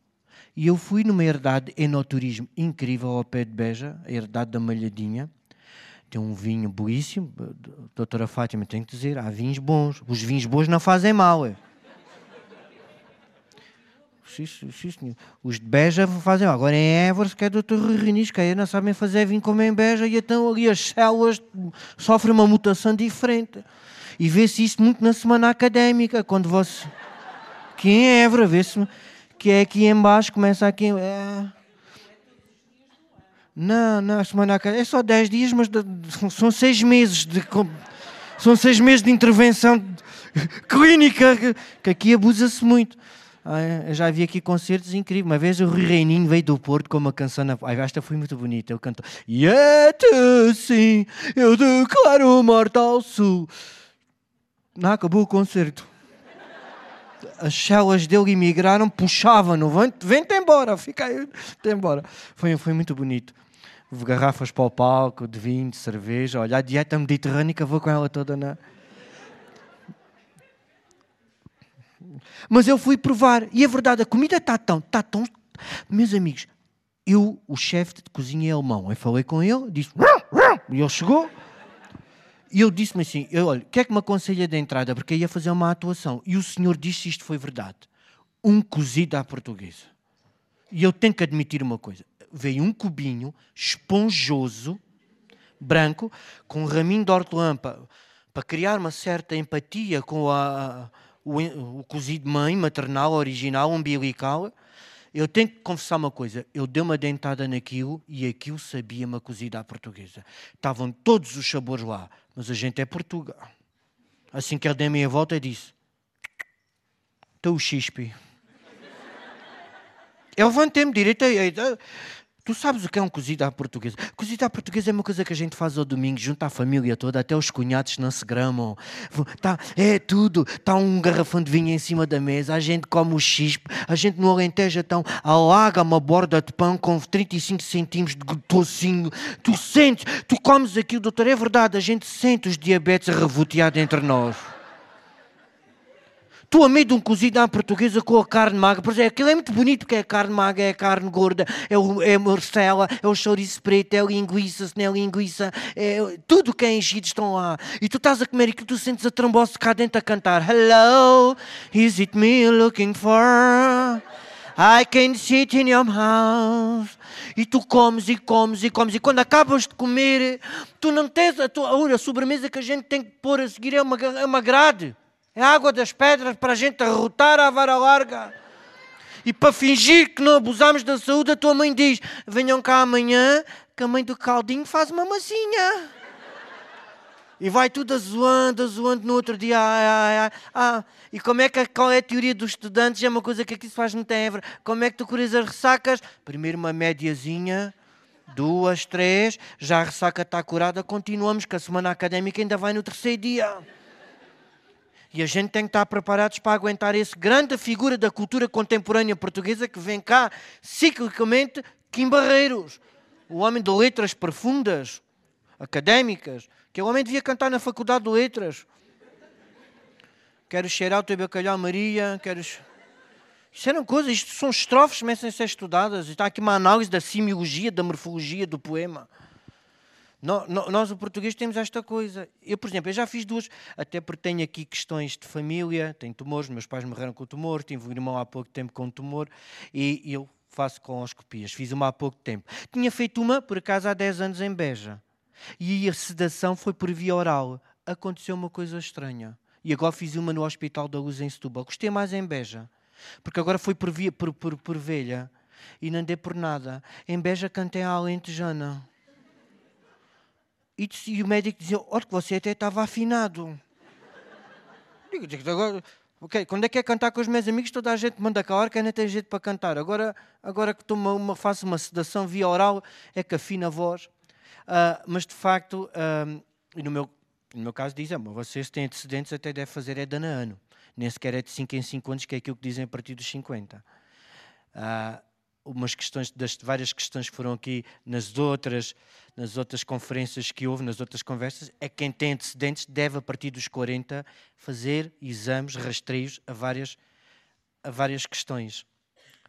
E eu fui numa herdade enoturismo incrível ao pé de Beja, a herdade da Malhadinha. Tem um vinho belíssimo. Doutora Fátima, tem que dizer, há vinhos bons. Os vinhos bons não fazem mal. É. Os de Beja fazem mal. Agora em Évora, se quer doutor Rinis, que aí não sabem fazer vinho como em Beja, e então ali as células sofrem uma mutação diferente. E vê-se isso muito na semana académica, quando você... Que em Évora, vê-se que é aqui embaixo, começa aqui. É... Não, não, a semana é só 10 dias, mas são 6 meses de. São 6 meses de intervenção clínica, que aqui abusa-se muito. Ah, eu já vi aqui concertos incríveis. Uma vez o Rui Reininho veio do Porto com uma canção na. Ai, esta foi muito bonita. Ele cantou. E até sim, eu declaro mortal sul. Não, acabou o concerto as células dele emigraram, puxavam-no, vem-te embora, fica aí, embora. Foi, foi muito bonito. Garrafas para o palco, de vinho, de cerveja. Olha, a dieta mediterrânica, vou com ela toda na. Mas eu fui provar, e é verdade, a comida está tão, está tão. Meus amigos, eu, o chefe de cozinha é alemão, eu falei com ele, disse, e ele chegou, e eu disse-me assim, eu, olha, o que é que me aconselha de entrada? Porque ia fazer uma atuação. E o senhor disse isto foi verdade. Um cozido à portuguesa. E eu tenho que admitir uma coisa. Veio um cubinho esponjoso, branco, com um raminho de hortelã para, para criar uma certa empatia com a, o, o cozido mãe, maternal, original, umbilical. Eu tenho que confessar uma coisa: eu dei uma dentada naquilo e aquilo sabia uma cozida à portuguesa. Estavam todos os sabores lá, mas a gente é Portugal. Assim que ele deu a minha volta, disse: Estou o chispe. Eu levantei-me direito. Tu sabes o que é um cozido à portuguesa? Cozido à portuguesa é uma coisa que a gente faz ao domingo, junto à família toda, até os cunhados não se gramam. Tá, é tudo. Está um garrafão de vinho em cima da mesa, a gente come o chispe, a gente no Alentejo então alaga uma borda de pão com 35 centímetros de tocinho. Tu sentes, tu comes aquilo, doutor, é verdade, a gente sente os diabetes revoteados entre nós. Tu a meio de um cozido à portuguesa com a carne magra, por exemplo, aquilo é muito bonito porque é carne magra, é carne gorda, é, o, é morcela, é o chouriço preto, é linguiça, se não é linguiça, é, tudo que é enchido estão lá. E tu estás a comer aquilo, tu sentes a trombose cá dentro a cantar Hello, is it me looking for? I can sit in your house. E tu comes e comes e comes. E quando acabas de comer, tu não tens a tua. A sobremesa que a gente tem que pôr a seguir é uma, é uma grade. É água das pedras para a gente arrotar à vara larga. E para fingir que não abusamos da saúde, a tua mãe diz: venham cá amanhã, que a mãe do caldinho faz uma massinha. E vai tudo azoando, azoando no outro dia. Ah, ah, ah, e como é que qual é a teoria dos estudantes? É uma coisa que aqui se faz muito em Évora. Como é que tu curas as ressacas? Primeiro uma médiazinha, duas, três, já a ressaca está curada, continuamos, que a semana académica ainda vai no terceiro dia. E a gente tem que estar preparados para aguentar esse grande figura da cultura contemporânea portuguesa que vem cá ciclicamente, Kim Barreiros. O homem de letras profundas, académicas, que o homem devia cantar na Faculdade de Letras. Quero cheirar o teu bacalhau Maria, quero... Isso eram coisas, isto são estrofes que a ser estudadas. Está aqui uma análise da semiologia, da morfologia do poema. Nós, o português, temos esta coisa. Eu, por exemplo, eu já fiz duas, até porque tenho aqui questões de família, tenho tumores, meus pais morreram com tumor, tive um irmão há pouco tempo com tumor e eu faço coloscopias. Fiz uma há pouco tempo. Tinha feito uma, por acaso, há 10 anos em Beja. E a sedação foi por via oral. Aconteceu uma coisa estranha. E agora fiz uma no Hospital da Luz em Setúbal. Gostei mais em Beja. Porque agora foi por, via, por, por, por velha. E não dei por nada. Em Beja cantei a Alentejana. E, e o médico dizia: Olha, que você até estava afinado. Digo, digo agora, okay, quando é que é cantar com os meus amigos, toda a gente manda calar que ainda tem jeito para cantar. Agora, agora que tomo uma, faço uma sedação via oral, é que afina a voz. Uh, mas de facto, uh, e no meu, no meu caso, dizem: vocês têm antecedentes, até deve fazer é de ano a ano. Nem sequer é de 5 em 5 anos, que é aquilo que dizem a partir dos 50. Uh, ah, umas questões, das várias questões que foram aqui nas outras, nas outras conferências que houve, nas outras conversas, é que quem tem antecedentes deve, a partir dos 40, fazer exames, rastreios a várias, a várias questões.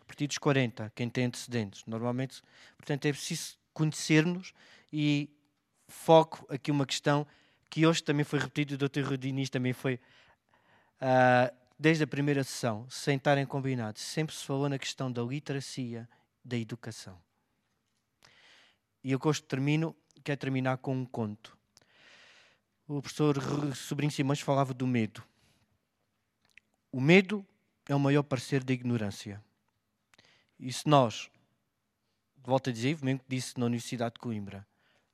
A partir dos 40, quem tem antecedentes. Normalmente, portanto, é preciso conhecermos e foco aqui uma questão que hoje também foi repetido, o Dr. Rudinis também foi. Uh, desde a primeira sessão, sem estarem combinados, sempre se falou na questão da literacia, da educação. E eu gosto, termino, quero terminar com um conto. O professor Sobrinho Simões falava do medo. O medo é o maior parceiro da ignorância. E se nós, volto a dizer, mesmo que disse na Universidade de Coimbra,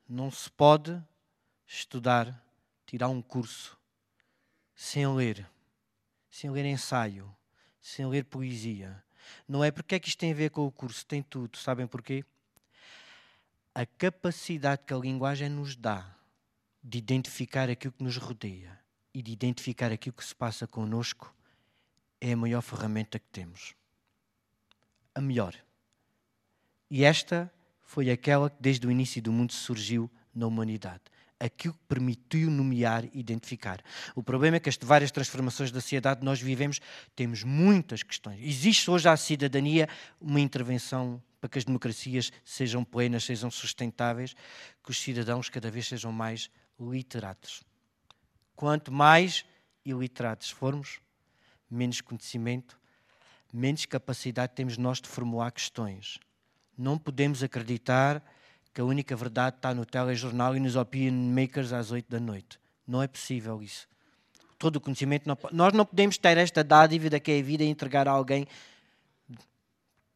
não se pode estudar, tirar um curso sem ler sem ler ensaio, sem ler poesia. Não é porque é que isto tem a ver com o curso, tem tudo. Sabem porquê? A capacidade que a linguagem nos dá de identificar aquilo que nos rodeia e de identificar aquilo que se passa connosco é a maior ferramenta que temos. A melhor. E esta foi aquela que desde o início do mundo surgiu na humanidade aquilo que permitiu nomear e identificar. O problema é que as várias transformações da sociedade nós vivemos, temos muitas questões. Existe hoje à cidadania uma intervenção para que as democracias sejam plenas, sejam sustentáveis, que os cidadãos cada vez sejam mais literados. Quanto mais iliterados formos, menos conhecimento, menos capacidade temos nós de formular questões. Não podemos acreditar que a única verdade está no telejornal e nos opinion makers às oito da noite. Não é possível isso. Todo o conhecimento. Não, nós não podemos ter esta dádiva que é a vida e entregar a alguém.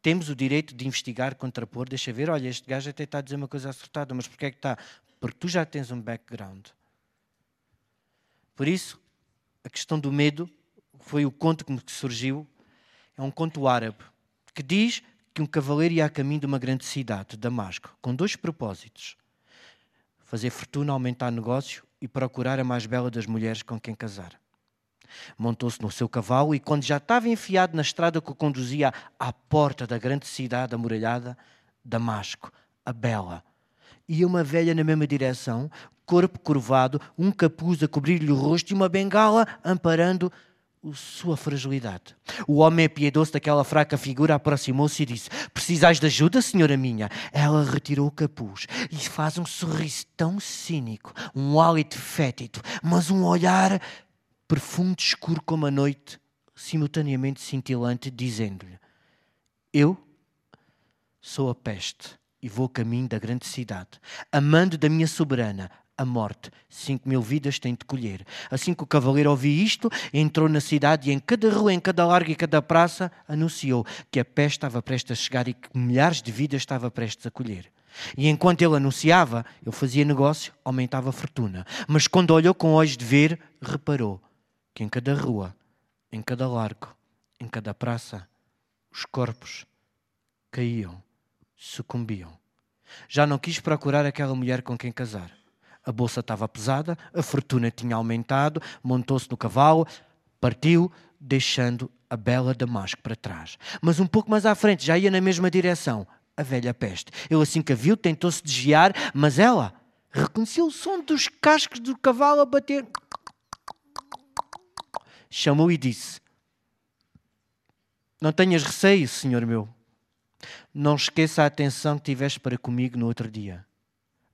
Temos o direito de investigar, contrapor, deixa ver, olha, este gajo até está a dizer uma coisa acertada, mas porquê é que está? Porque tu já tens um background. Por isso, a questão do medo foi o conto que surgiu. É um conto árabe que diz que um cavaleiro ia a caminho de uma grande cidade, Damasco, com dois propósitos: fazer fortuna, aumentar negócio e procurar a mais bela das mulheres com quem casar. Montou-se no seu cavalo e, quando já estava enfiado na estrada que o conduzia à porta da grande cidade amuralhada, Damasco, a bela, ia uma velha na mesma direção, corpo curvado, um capuz a cobrir-lhe o rosto e uma bengala amparando sua fragilidade. O homem piedoso daquela fraca figura aproximou-se e disse: Precisais de ajuda, senhora minha? Ela retirou o capuz e faz um sorriso tão cínico, um hálito fétido, mas um olhar profundo, escuro como a noite, simultaneamente cintilante, dizendo-lhe: Eu sou a peste e vou caminho da grande cidade, amando da minha soberana, a morte. Cinco mil vidas tem de colher. Assim que o cavaleiro ouviu isto, entrou na cidade e em cada rua, em cada larga e cada praça, anunciou que a peste estava prestes a chegar e que milhares de vidas estava prestes a colher. E enquanto ele anunciava, ele fazia negócio, aumentava a fortuna. Mas quando olhou com olhos de ver, reparou que em cada rua, em cada largo, em cada praça, os corpos caíam, sucumbiam. Já não quis procurar aquela mulher com quem casar a bolsa estava pesada, a fortuna tinha aumentado, montou-se no cavalo, partiu, deixando a bela Damasco para trás. Mas um pouco mais à frente, já ia na mesma direção, a velha peste. Ele assim que a viu, tentou-se desviar, mas ela reconheceu o som dos cascos do cavalo a bater. Chamou e disse: Não tenhas receio, senhor meu. Não esqueça a atenção que tiveste para comigo no outro dia.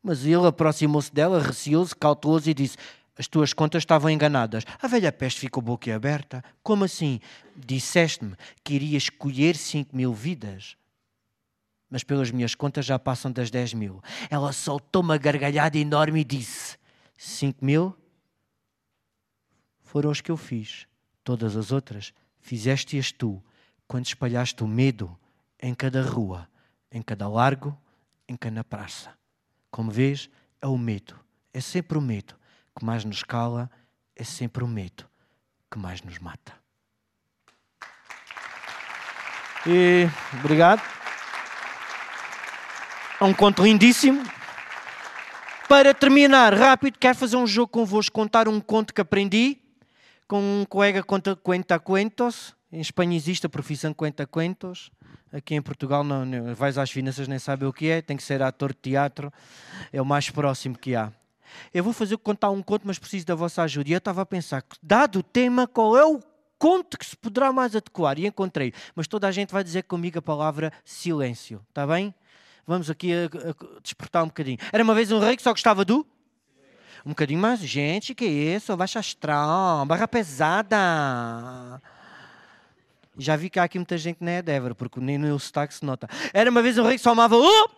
Mas ele aproximou-se dela, receoso, cauteloso e disse: As tuas contas estavam enganadas. A velha peste ficou boquiaberta. Como assim? Disseste-me que irias colher cinco mil vidas. Mas pelas minhas contas já passam das dez mil. Ela soltou uma gargalhada enorme e disse: Cinco mil foram os que eu fiz. Todas as outras fizeste-as tu, quando espalhaste o medo em cada rua, em cada largo, em cada praça. Como vês, é o medo. É sempre o medo que mais nos cala, é sempre o medo que mais nos mata. E obrigado. É um conto lindíssimo. Para terminar, rápido, quero fazer um jogo convosco, contar um conto que aprendi com um colega conta cuenta cuentos. Em Espanha existe a profissão cuenta cuentos. Aqui em Portugal não, não, vais às finanças nem sabe o que é, tem que ser ator de teatro, é o mais próximo que há. Eu vou fazer contar um conto, mas preciso da vossa ajuda. E eu estava a pensar, dado o tema, qual é o conto que se poderá mais adequar? E encontrei, mas toda a gente vai dizer comigo a palavra silêncio, está bem? Vamos aqui a, a despertar um bocadinho. Era uma vez um rei que só gostava do? Um bocadinho mais, gente, que isso? Baixa astral, barra pesada. Já vi que há aqui muita gente que não é Débora, porque nem no sotaque se nota. Era uma vez um rei que só amava o.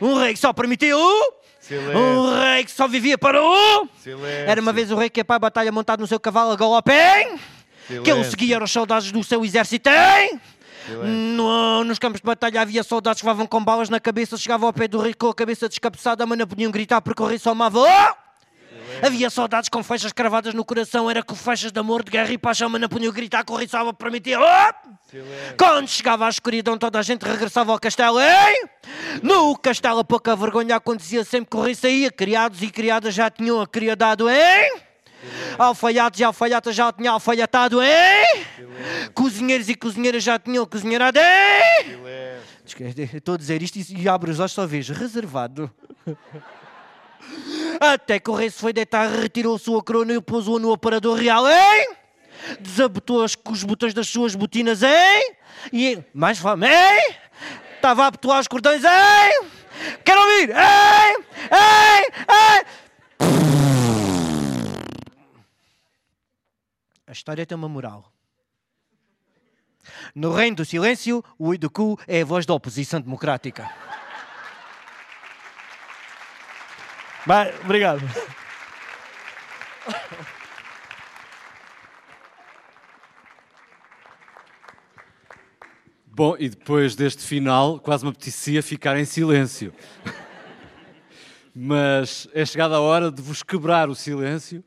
Um rei que só permitia o. Silêncio. Um rei que só vivia para o. Silêncio. Era uma vez um rei que ia para a batalha montado no seu cavalo a galopem. Que ele seguia os soldados do seu exército. Hein? No, nos campos de batalha havia soldados que levavam com balas na cabeça, chegavam ao pé do rei com a cabeça descabeçada, mas não podiam gritar porque o rei só amava. Oh! Havia soldados com fechas cravadas no coração, era com fechas de amor, de guerra e paixão, mas não podiam gritar, corriçava, permitia. Oh! Quando chegava à escuridão, toda a gente regressava ao castelo. Ei! No castelo, a pouca vergonha acontecia sempre que o rei saía. Criados e criadas já tinham a criadado, hein? Alfaiates e alfaiatas já tinham alfaiatado, hein? Cozinheiros e cozinheiras já tinham cozinheirado, hein? Estou a dizer isto e abro os olhos só vejo reservado. Até que o rei se foi deitar, retirou sua corona e pôs-o no aparador real, hein? Desabotou os botões das suas botinas, hein? E mais fome, hein? Estava a abotoar os cordões. Ei! Quero ouvir! Ei! Ei! Ei! A história tem uma moral. No reino do silêncio, o Iducu é a voz da oposição democrática. Obrigado. Bom, e depois deste final, quase me apetecia ficar em silêncio. Mas é chegada a hora de vos quebrar o silêncio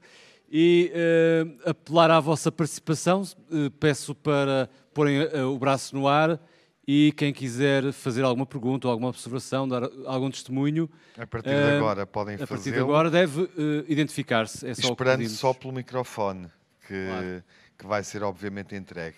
e uh, apelar à vossa participação. Uh, peço para porem uh, o braço no ar e quem quiser fazer alguma pergunta ou alguma observação, dar algum testemunho. A partir de agora podem fazer. A partir de agora deve identificar-se. É só esperando só pelo microfone, que, claro. que vai ser obviamente entregue.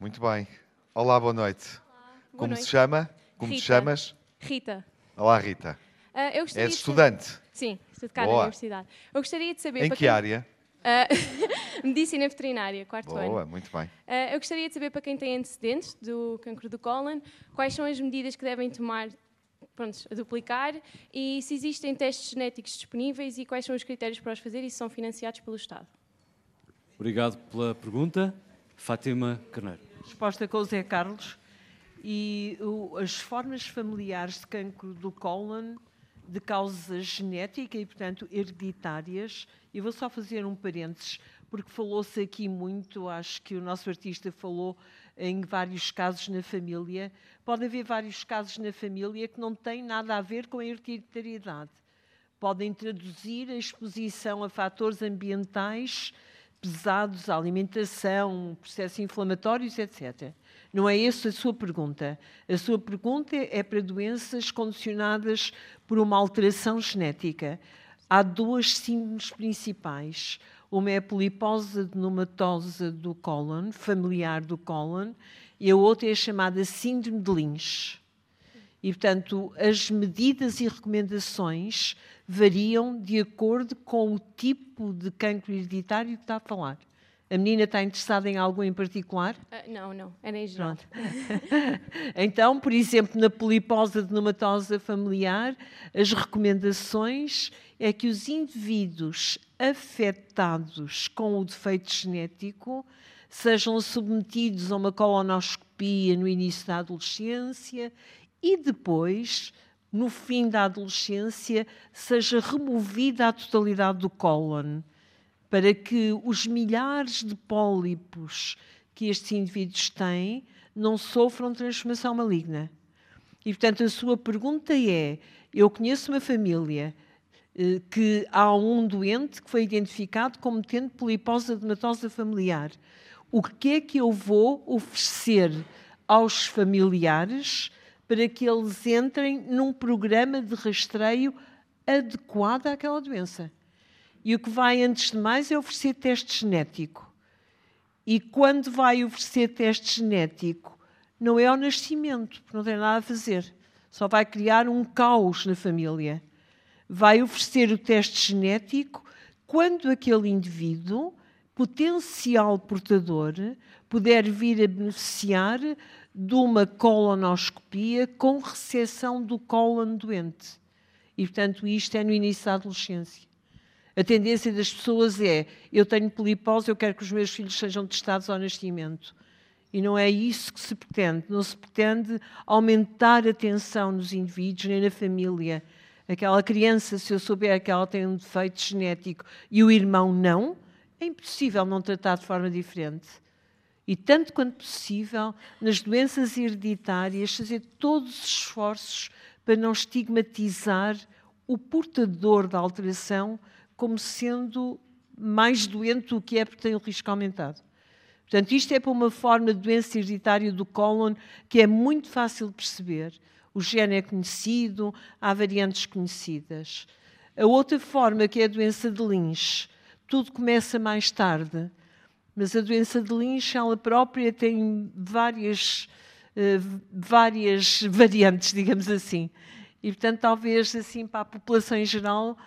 Muito bem. Olá, boa noite. Olá, boa Como noite. se chama? Como Rita. te chamas? Rita. Olá, Rita. Uh, eu És de estudante? Saber... Sim, estou de cá na universidade. Eu gostaria de saber... Em que quem... área? Uh, medicina veterinária, quarto Boa, ano. Boa, muito bem. Uh, eu gostaria de saber para quem tem antecedentes do cancro do cólon, quais são as medidas que devem tomar pronto, a duplicar e se existem testes genéticos disponíveis e quais são os critérios para os fazer e se são financiados pelo Estado. Obrigado pela pergunta. Fátima Carneiro resposta com o Zé Carlos. E o, as formas familiares de cancro do cólon de causa genética e, portanto, hereditárias. E vou só fazer um parênteses, porque falou-se aqui muito, acho que o nosso artista falou em vários casos na família. Pode haver vários casos na família que não têm nada a ver com a hereditariedade. Podem traduzir a exposição a fatores ambientais pesados, a alimentação, processos inflamatórios, etc. Não é essa a sua pergunta. A sua pergunta é para doenças condicionadas por uma alteração genética. Há duas síndromes principais. Uma é a polipose adenomatosa do cólon, familiar do cólon, e a outra é a chamada síndrome de Lynch. E, portanto, as medidas e recomendações variam de acordo com o tipo de cancro hereditário que está a falar. A menina está interessada em algo em particular? Uh, não, não, era em geral. então, por exemplo, na polipose adenomatosa familiar, as recomendações é que os indivíduos afetados com o defeito genético sejam submetidos a uma colonoscopia no início da adolescência e depois no fim da adolescência, seja removida a totalidade do cólon, para que os milhares de pólipos que estes indivíduos têm não sofram transformação maligna. E, portanto, a sua pergunta é: eu conheço uma família eh, que há um doente que foi identificado como tendo polipose adenatosa familiar. O que é que eu vou oferecer aos familiares? para que eles entrem num programa de rastreio adequado àquela doença. E o que vai, antes de mais, é oferecer teste genético. E quando vai oferecer teste genético, não é ao nascimento, porque não tem nada a fazer. Só vai criar um caos na família. Vai oferecer o teste genético quando aquele indivíduo, potencial portador, puder vir a beneficiar de uma colonoscopia com recepção do cólon doente. E, portanto, isto é no início da adolescência. A tendência das pessoas é: eu tenho polipose, eu quero que os meus filhos sejam testados ao nascimento. E não é isso que se pretende. Não se pretende aumentar a tensão nos indivíduos nem na família. Aquela criança, se eu souber que ela tem um defeito genético e o irmão não, é impossível não tratar de forma diferente e, tanto quanto possível, nas doenças hereditárias, fazer todos os esforços para não estigmatizar o portador da alteração como sendo mais doente do que é porque tem o risco aumentado. Portanto, isto é para uma forma de doença hereditária do cólon que é muito fácil de perceber. O gene é conhecido, há variantes conhecidas. A outra forma, que é a doença de Lynch, tudo começa mais tarde mas a doença de Lynch, ela própria tem várias, uh, várias variantes, digamos assim. E, portanto, talvez, assim, para a população em geral,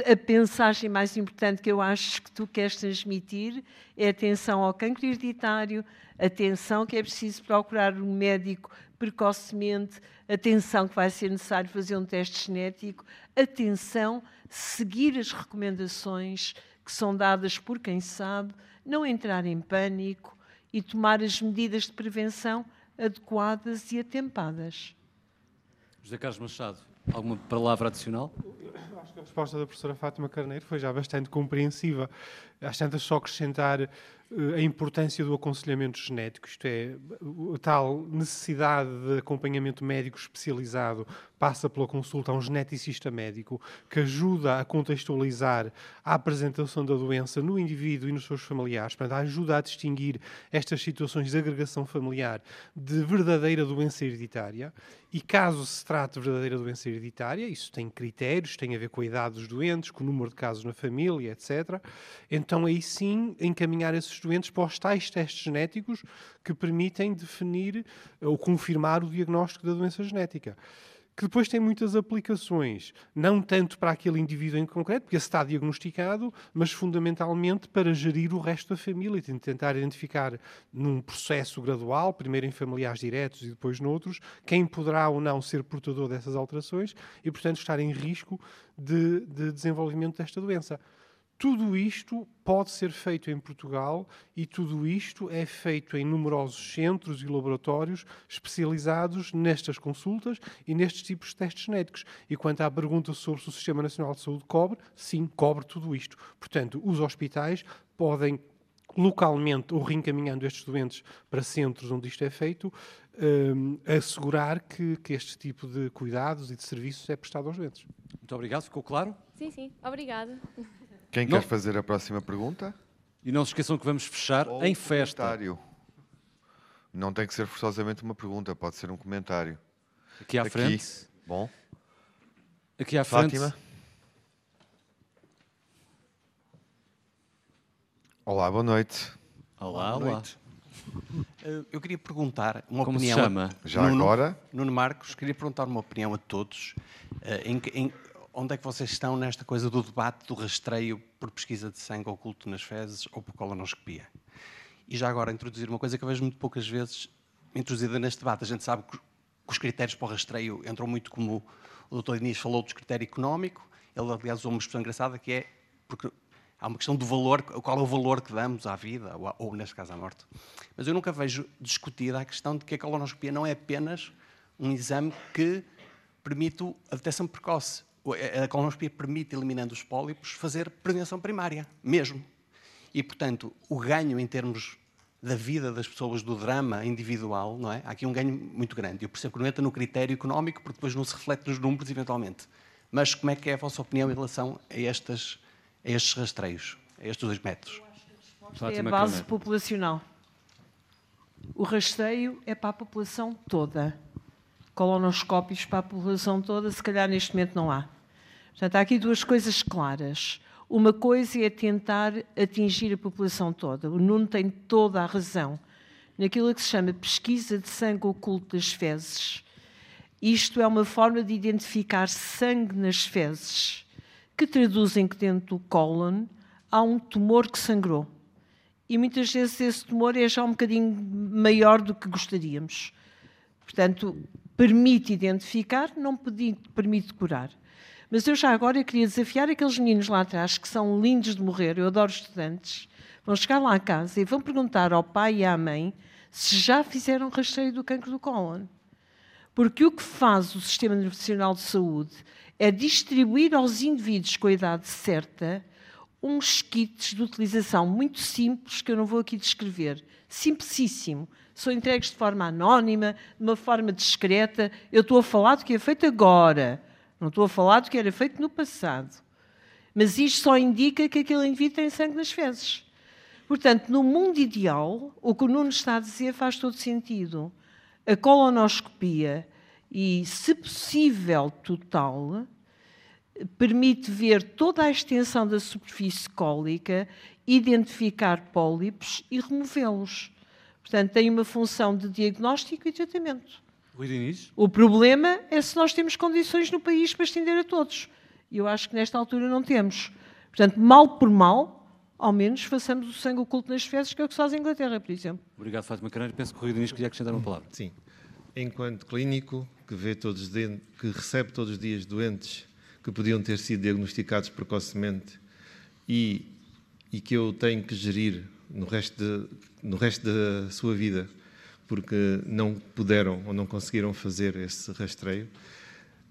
a mensagem mais importante que eu acho que tu queres transmitir é atenção ao cancro hereditário, atenção que é preciso procurar um médico precocemente, atenção que vai ser necessário fazer um teste genético, atenção, seguir as recomendações que são dadas por quem sabe, não entrar em pânico e tomar as medidas de prevenção adequadas e atempadas. José Carlos Machado, alguma palavra adicional? Acho que a resposta da professora Fátima Carneiro foi já bastante compreensiva. Às tantas, só acrescentar a importância do aconselhamento genético, isto é, a tal necessidade de acompanhamento médico especializado passa pela consulta a um geneticista médico que ajuda a contextualizar a apresentação da doença no indivíduo e nos seus familiares, portanto, ajuda a distinguir estas situações de agregação familiar de verdadeira doença hereditária. E caso se trate de verdadeira doença hereditária, isso tem critérios, tem a ver com a idade dos doentes, com o número de casos na família, etc. Então, aí sim, encaminhar esses doentes para os tais testes genéticos que permitem definir ou confirmar o diagnóstico da doença genética que depois tem muitas aplicações, não tanto para aquele indivíduo em concreto, porque está diagnosticado, mas fundamentalmente para gerir o resto da família e tentar identificar num processo gradual, primeiro em familiares diretos e depois noutros, quem poderá ou não ser portador dessas alterações e, portanto, estar em risco de, de desenvolvimento desta doença. Tudo isto pode ser feito em Portugal e tudo isto é feito em numerosos centros e laboratórios especializados nestas consultas e nestes tipos de testes genéticos. E quanto à pergunta sobre se o Sistema Nacional de Saúde cobre, sim, cobre tudo isto. Portanto, os hospitais podem localmente ou reencaminhando estes doentes para centros onde isto é feito, um, assegurar que, que este tipo de cuidados e de serviços é prestado aos doentes. Muito obrigado, ficou claro? Sim, sim, obrigada. Quem não. quer fazer a próxima pergunta? E não se esqueçam que vamos fechar Ou em festa. Comentário. Não tem que ser forçosamente uma pergunta, pode ser um comentário. Aqui à Aqui. frente. Bom. Aqui à frente. Fátima. Olá, boa noite. Olá, boa olá. Noite. Eu queria perguntar uma Como opinião. Se chama? Já Nuno, agora? Nuno Marcos, queria perguntar uma opinião a todos. Eh, em, em, onde é que vocês estão nesta coisa do debate do rastreio por pesquisa de sangue oculto nas fezes ou por colonoscopia? E já agora introduzir uma coisa que eu vejo muito poucas vezes introduzida neste debate. A gente sabe que os critérios para o rastreio entram muito como o Dr. Inês falou do critério económico. Ele, aliás, usou uma expressão engraçada que é porque há uma questão do valor, qual é o valor que damos à vida, ou, ou neste caso à morte. Mas eu nunca vejo discutida a questão de que a colonoscopia não é apenas um exame que permite a detecção precoce a colonoscopia permite, eliminando os pólipos, fazer prevenção primária, mesmo. E, portanto, o ganho em termos da vida das pessoas, do drama individual, não é? Há aqui um ganho muito grande. Eu percebo que não entra no critério económico, porque depois não se reflete nos números, eventualmente. Mas como é que é a vossa opinião em relação a, estas, a estes rastreios, a estes dois métodos? é a base populacional. O rastreio é para a população toda colonoscópios para a população toda, se calhar neste momento não há. Portanto, há aqui duas coisas claras. Uma coisa é tentar atingir a população toda. O Nuno tem toda a razão. Naquilo que se chama pesquisa de sangue oculto das fezes, isto é uma forma de identificar sangue nas fezes, que traduzem que dentro do cólon há um tumor que sangrou. E muitas vezes esse tumor é já um bocadinho maior do que gostaríamos. Portanto, permite identificar, não permite curar. Mas eu já agora queria desafiar aqueles meninos lá atrás que são lindos de morrer, eu adoro estudantes, vão chegar lá a casa e vão perguntar ao pai e à mãe se já fizeram rastreio do cancro do cólon. Porque o que faz o Sistema Nacional de Saúde é distribuir aos indivíduos com a idade certa uns kits de utilização muito simples que eu não vou aqui descrever, simplicíssimo, são entregues de forma anónima, de uma forma discreta. Eu estou a falar do que é feito agora, não estou a falar do que era feito no passado. Mas isto só indica que aquele indivíduo tem sangue nas fezes. Portanto, no mundo ideal, o que o Nuno está a dizer faz todo sentido. A colonoscopia, e se possível total, permite ver toda a extensão da superfície cólica, identificar pólipos e removê-los. Portanto, tem uma função de diagnóstico e tratamento. Rui Diniz? O problema é se nós temos condições no país para estender a todos. E eu acho que nesta altura não temos. Portanto, mal por mal, ao menos façamos o sangue oculto nas fezes, que é o que se faz em Inglaterra, por exemplo. Obrigado, Fátima Carneiro. Penso que o Rui Diniz queria acrescentar uma palavra. Sim. enquanto clínico, que, vê todos que recebe todos os dias doentes que podiam ter sido diagnosticados precocemente e, e que eu tenho que gerir no resto, de, no resto da sua vida, porque não puderam ou não conseguiram fazer esse rastreio.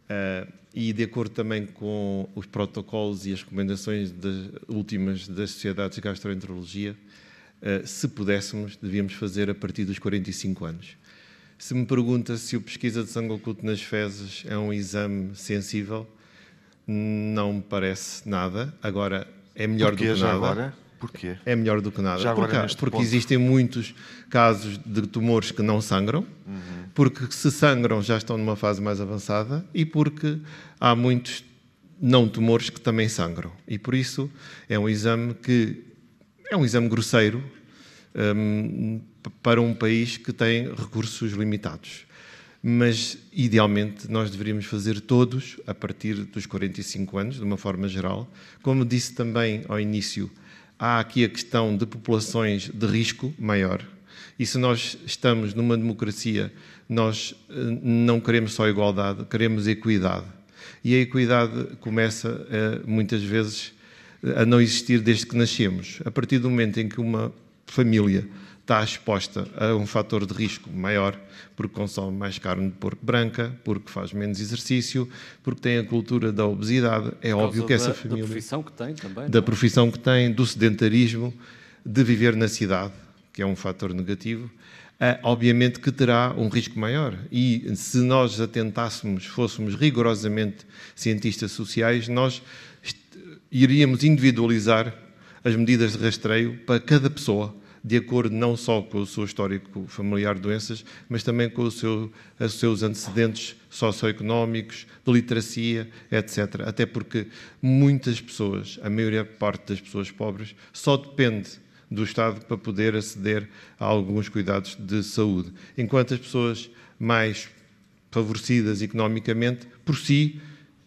Uh, e de acordo também com os protocolos e as recomendações das, últimas das sociedades de gastroenterologia, uh, se pudéssemos, devíamos fazer a partir dos 45 anos. Se me pergunta se o pesquisa de sangue oculto nas fezes é um exame sensível, não me parece nada. Agora, é melhor Porquê, do que nada. Agora? Porquê? É melhor do que nada. Já porque, agora, porque ponto. existem muitos casos de tumores que não sangram, uhum. porque se sangram já estão numa fase mais avançada e porque há muitos não tumores que também sangram. E por isso é um exame que é um exame grosseiro um, para um país que tem recursos limitados mas idealmente nós deveríamos fazer todos a partir dos 45 anos, de uma forma geral. Como disse também ao início, há aqui a questão de populações de risco maior. E se nós estamos numa democracia, nós eh, não queremos só igualdade, queremos equidade. E a equidade começa eh, muitas vezes a não existir desde que nascemos. A partir do momento em que uma família está exposta a um fator de risco maior, porque consome mais carne de porco branca, porque faz menos exercício, porque tem a cultura da obesidade. É óbvio que essa da, família. Da profissão que tem também. Da? É? profissão que tem, do sedentarismo, de viver na cidade, que é um fator negativo. Uh, obviamente que terá um risco maior. E se nós atentássemos, fôssemos rigorosamente cientistas sociais, nós iríamos individualizar as medidas de rastreio para cada pessoa de acordo não só com o seu histórico familiar de doenças, mas também com seu, os seus antecedentes socioeconómicos, de literacia, etc. Até porque muitas pessoas, a maioria parte das pessoas pobres, só depende do Estado para poder aceder a alguns cuidados de saúde, enquanto as pessoas mais favorecidas economicamente, por si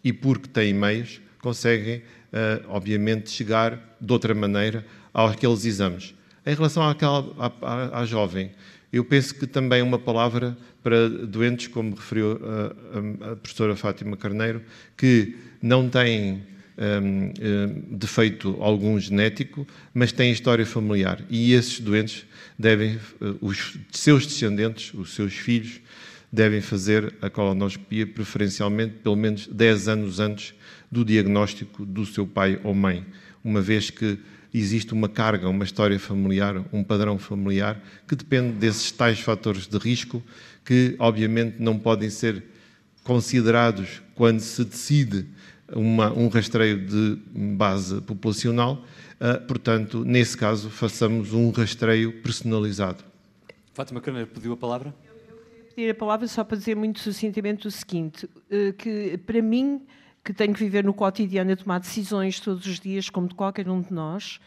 e porque têm meios, conseguem, eh, obviamente, chegar de outra maneira àqueles exames. Em relação àquela, à, à, jovem, eu penso que também uma palavra para doentes, como referiu a, a, a professora Fátima Carneiro, que não têm um, um, defeito algum genético, mas têm história familiar. E esses doentes devem, uh, os seus descendentes, os seus filhos, devem fazer a colonoscopia preferencialmente pelo menos 10 anos antes do diagnóstico do seu pai ou mãe, uma vez que existe uma carga, uma história familiar, um padrão familiar que depende desses tais fatores de risco que, obviamente, não podem ser considerados quando se decide uma, um rastreio de base populacional. Uh, portanto, nesse caso, façamos um rastreio personalizado. Fátima Carneiro pediu a palavra? Eu queria pedir a palavra só para dizer muito sucintamente o seguinte, uh, que para mim que tenho que viver no cotidiano a tomar decisões todos os dias, como de qualquer um de nós,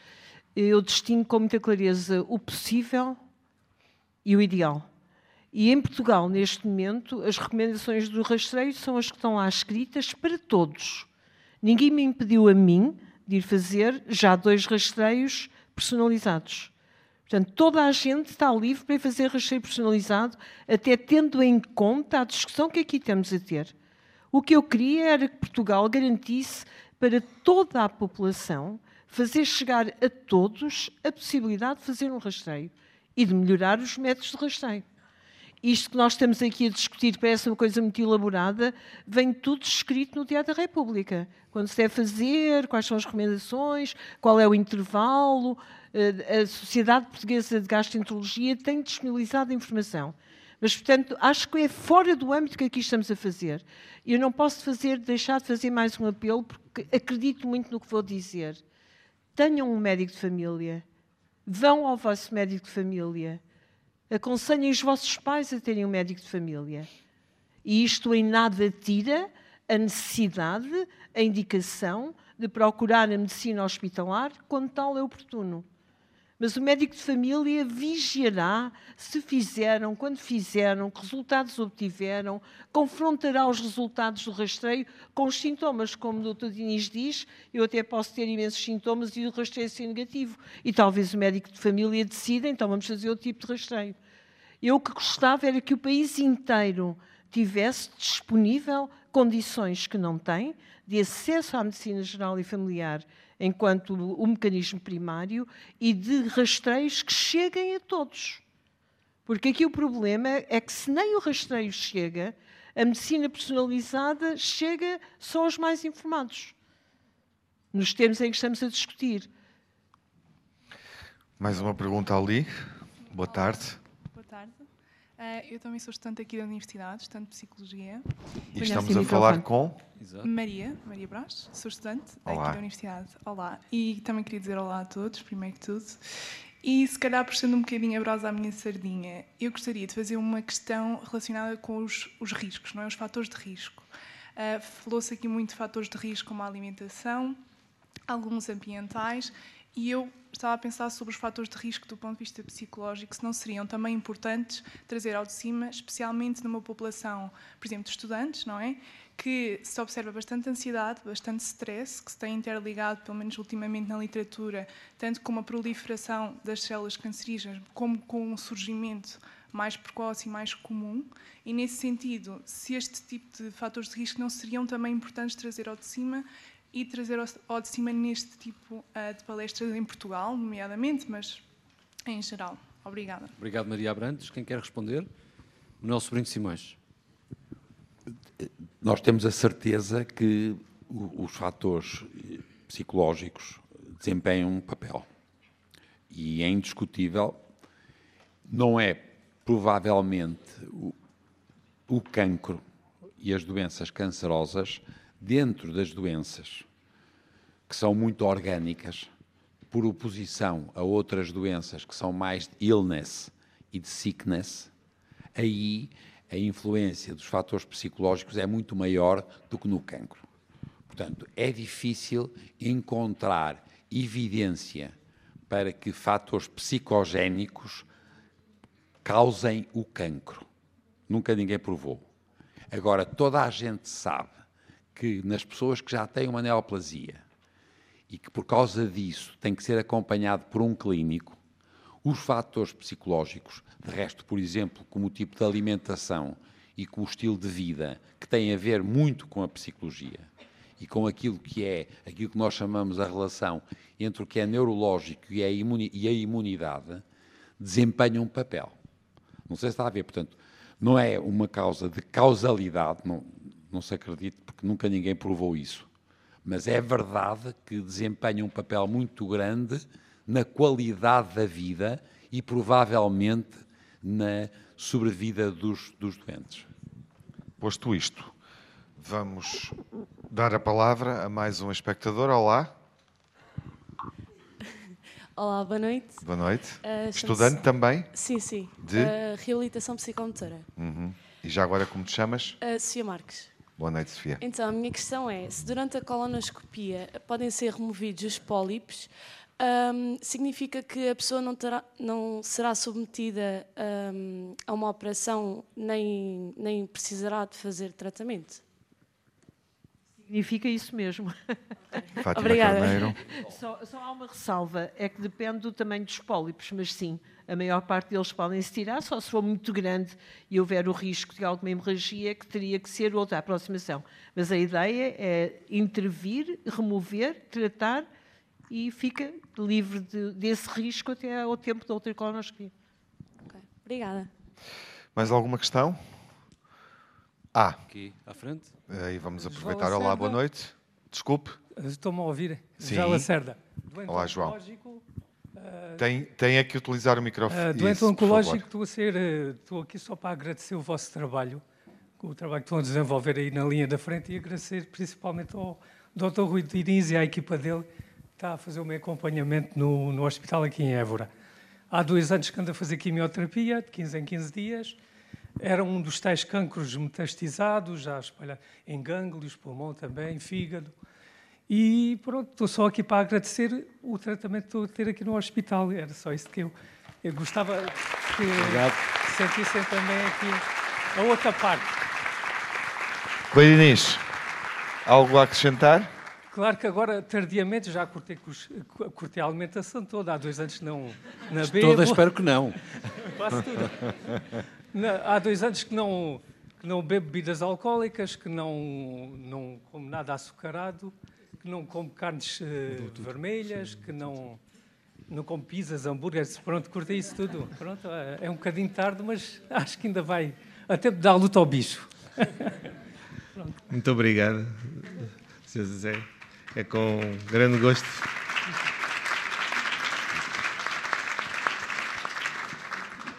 eu distingo com muita clareza o possível e o ideal. E em Portugal, neste momento, as recomendações do rastreio são as que estão lá escritas para todos. Ninguém me impediu a mim de ir fazer já dois rastreios personalizados. Portanto, toda a gente está livre para ir fazer rastreio personalizado, até tendo em conta a discussão que aqui estamos a ter. O que eu queria era que Portugal garantisse para toda a população fazer chegar a todos a possibilidade de fazer um rastreio e de melhorar os métodos de rastreio. Isto que nós estamos aqui a discutir, parece uma coisa muito elaborada, vem tudo escrito no Diário da República. Quando se deve fazer, quais são as recomendações, qual é o intervalo. Eh, a Sociedade Portuguesa de Gastroenterologia tem disponibilizado a informação. Mas, portanto, acho que é fora do âmbito que aqui estamos a fazer. Eu não posso fazer, deixar de fazer mais um apelo, porque acredito muito no que vou dizer. Tenham um médico de família. Vão ao vosso médico de família. Aconselhem os vossos pais a terem um médico de família. E isto em nada tira a necessidade, a indicação de procurar a medicina hospitalar quando tal é oportuno. Mas o médico de família vigiará se fizeram, quando fizeram, que resultados obtiveram, confrontará os resultados do rastreio com os sintomas. Como o Dr. Diniz diz, eu até posso ter imensos sintomas e o rastreio ser negativo. E talvez o médico de família decida, então vamos fazer outro tipo de rastreio. Eu o que gostava era que o país inteiro tivesse disponível condições que não tem, de acesso à medicina geral e familiar enquanto o mecanismo primário e de rastreios que cheguem a todos. Porque aqui o problema é que se nem o rastreio chega, a medicina personalizada chega só aos mais informados, nos termos em que estamos a discutir. Mais uma pergunta ali. Boa tarde. Uh, eu também sou estudante aqui da Universidade, estudante de Psicologia. E estamos a falar com? Maria, Maria Brás, sou estudante olá. aqui da Universidade. Olá. E também queria dizer olá a todos, primeiro que tudo. E se calhar puxando um bocadinho a brasa à minha sardinha, eu gostaria de fazer uma questão relacionada com os, os riscos, não é? os fatores de risco. Uh, Falou-se aqui muito de fatores de risco como a alimentação, alguns ambientais, e eu estava a pensar sobre os fatores de risco do ponto de vista psicológico, se não seriam também importantes trazer ao de cima, especialmente numa população, por exemplo, de estudantes, não é? Que se observa bastante ansiedade, bastante stress, que se tem interligado, pelo menos ultimamente na literatura, tanto com a proliferação das células cancerígenas, como com um surgimento mais precoce e mais comum. E nesse sentido, se este tipo de fatores de risco não seriam também importantes trazer ao de cima e trazer ao de cima neste tipo uh, de palestras em Portugal, nomeadamente, mas em geral. Obrigada. Obrigado, Maria Abrantes. Quem quer responder? Manuel Sobrinho Simões. Nós temos a certeza que os fatores psicológicos desempenham um papel. E é indiscutível, não é provavelmente o, o cancro e as doenças cancerosas dentro das doenças que são muito orgânicas, por oposição a outras doenças que são mais de illness e de sickness, aí a influência dos fatores psicológicos é muito maior do que no cancro. Portanto, é difícil encontrar evidência para que fatores psicogénicos causem o cancro. Nunca ninguém provou. Agora, toda a gente sabe que nas pessoas que já têm uma neoplasia e que por causa disso tem que ser acompanhado por um clínico, os fatores psicológicos, de resto, por exemplo, como o tipo de alimentação e com o estilo de vida, que tem a ver muito com a psicologia e com aquilo que é, aquilo que nós chamamos a relação entre o que é neurológico e a, imuni e a imunidade, desempenham um papel. Não sei se está a ver, portanto, não é uma causa de causalidade, não, não se acredita porque nunca ninguém provou isso. Mas é verdade que desempenha um papel muito grande na qualidade da vida e provavelmente na sobrevida dos, dos doentes. Posto isto, vamos dar a palavra a mais um espectador. Olá. Olá, boa noite. Boa noite. Uh, Estudante também? Sim, sim. De? Uh, reabilitação psicomotora. Uhum. E já agora como te chamas? Uh, Sofia Marques. Boa noite, Sofia. Então, a minha questão é: se durante a colonoscopia podem ser removidos os pólipos, um, significa que a pessoa não, terá, não será submetida um, a uma operação nem, nem precisará de fazer tratamento? Significa isso mesmo. Fátima Obrigada. Só, só, há uma ressalva, é que depende do tamanho dos pólipos, mas sim, a maior parte deles podem se tirar, só se for muito grande e houver o risco de alguma hemorragia, que teria que ser outra aproximação. Mas a ideia é intervir, remover, tratar e fica livre de, desse risco até ao tempo da outra colonoscopia. Okay. Obrigada. Mais alguma questão? Ah. Aqui à frente. Aí vamos aproveitar. Olá, boa noite. Desculpe. Estou-me a ouvir. Sim. Lacerda. Doente Olá, João. Tem, tem é que utilizar o microfone. Uh, doente Isso, oncológico, estou, a ser, uh, estou aqui só para agradecer o vosso trabalho, o trabalho que estão a desenvolver aí na linha da frente e agradecer principalmente ao Dr. Rui Diniz e à equipa dele que está a fazer o meu acompanhamento no, no hospital aqui em Évora. Há dois anos que ando a fazer quimioterapia, de 15 em 15 dias, era um dos tais cancros metastizados, já espalhados em gânglios, pulmão também, fígado. E pronto, estou só aqui para agradecer o tratamento que estou a ter aqui no hospital. Era só isso que eu, eu gostava que Obrigado. sentissem também aqui a outra parte. Rui Inês, algo a acrescentar? Claro que agora, tardiamente, já cortei, cortei a alimentação toda. Há dois anos não na bebo. Toda espero que não. Quase tudo. há dois anos que não, que não bebo bebidas alcoólicas, que não, não como nada açucarado, que não como carnes uh, vermelhas, que não, não como pizzas, hambúrgueres. Pronto, cortei isso tudo. Pronto, é, é um bocadinho tarde, mas acho que ainda vai até dar luta ao bicho. Muito obrigado, Sr. José. É com grande gosto.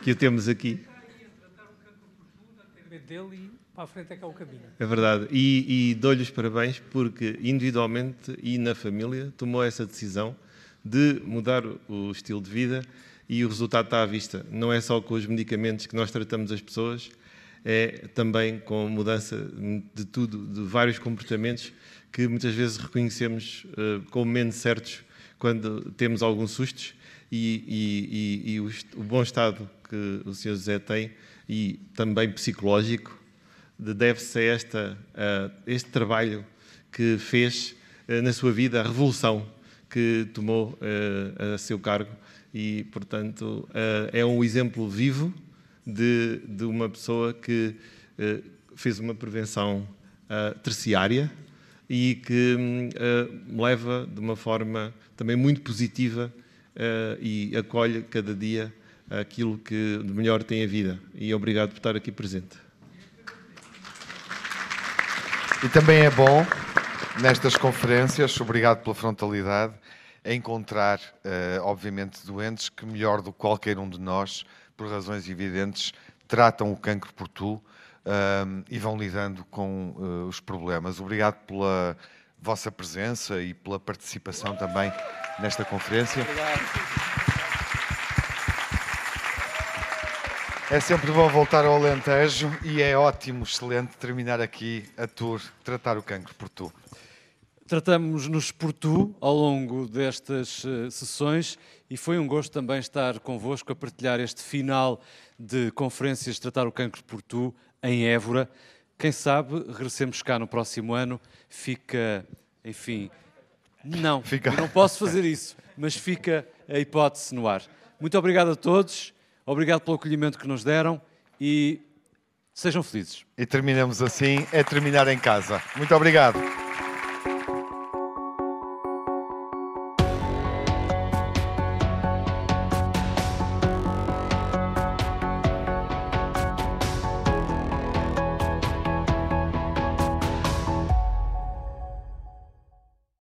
Que o temos aqui. Dele para a frente é que é o caminho. É verdade. E, e dou-lhe os parabéns porque, individualmente e na família, tomou essa decisão de mudar o estilo de vida e o resultado está à vista. Não é só com os medicamentos que nós tratamos as pessoas, é também com mudança de tudo, de vários comportamentos que muitas vezes reconhecemos uh, como menos certos quando temos alguns sustos e, e, e, e o, o, bom estado que o Sr. José tem e também psicológico deve-se a esta, uh, este trabalho que fez uh, na sua vida, a revolução que tomou a seu cargo e, portanto, é um exemplo vivo de, de uma pessoa que fez uma prevenção terciária e que uh, leva de uma forma também muito positiva e acolhe cada dia aquilo que de melhor tem a vida. E obrigado por estar aqui presente. E também é bom, nestas conferências, obrigado pela frontalidade, encontrar, obviamente, doentes que, melhor do que qualquer um de nós, por razões evidentes, tratam o cancro por tu um, e vão lidando com uh, os problemas. Obrigado pela vossa presença e pela participação também nesta conferência. Obrigado. É sempre bom voltar ao Alentejo e é ótimo, excelente terminar aqui a tour Tratar o Cancro por Tu. Tratamos-nos por tu ao longo destas uh, sessões e foi um gosto também estar convosco a partilhar este final de conferências Tratar o Cancro por Tu em Évora. Quem sabe regressemos cá no próximo ano. Fica, enfim, não, fica. não posso fazer isso, mas fica a hipótese no ar. Muito obrigado a todos, obrigado pelo acolhimento que nos deram e sejam felizes. E terminamos assim, é terminar em casa. Muito obrigado.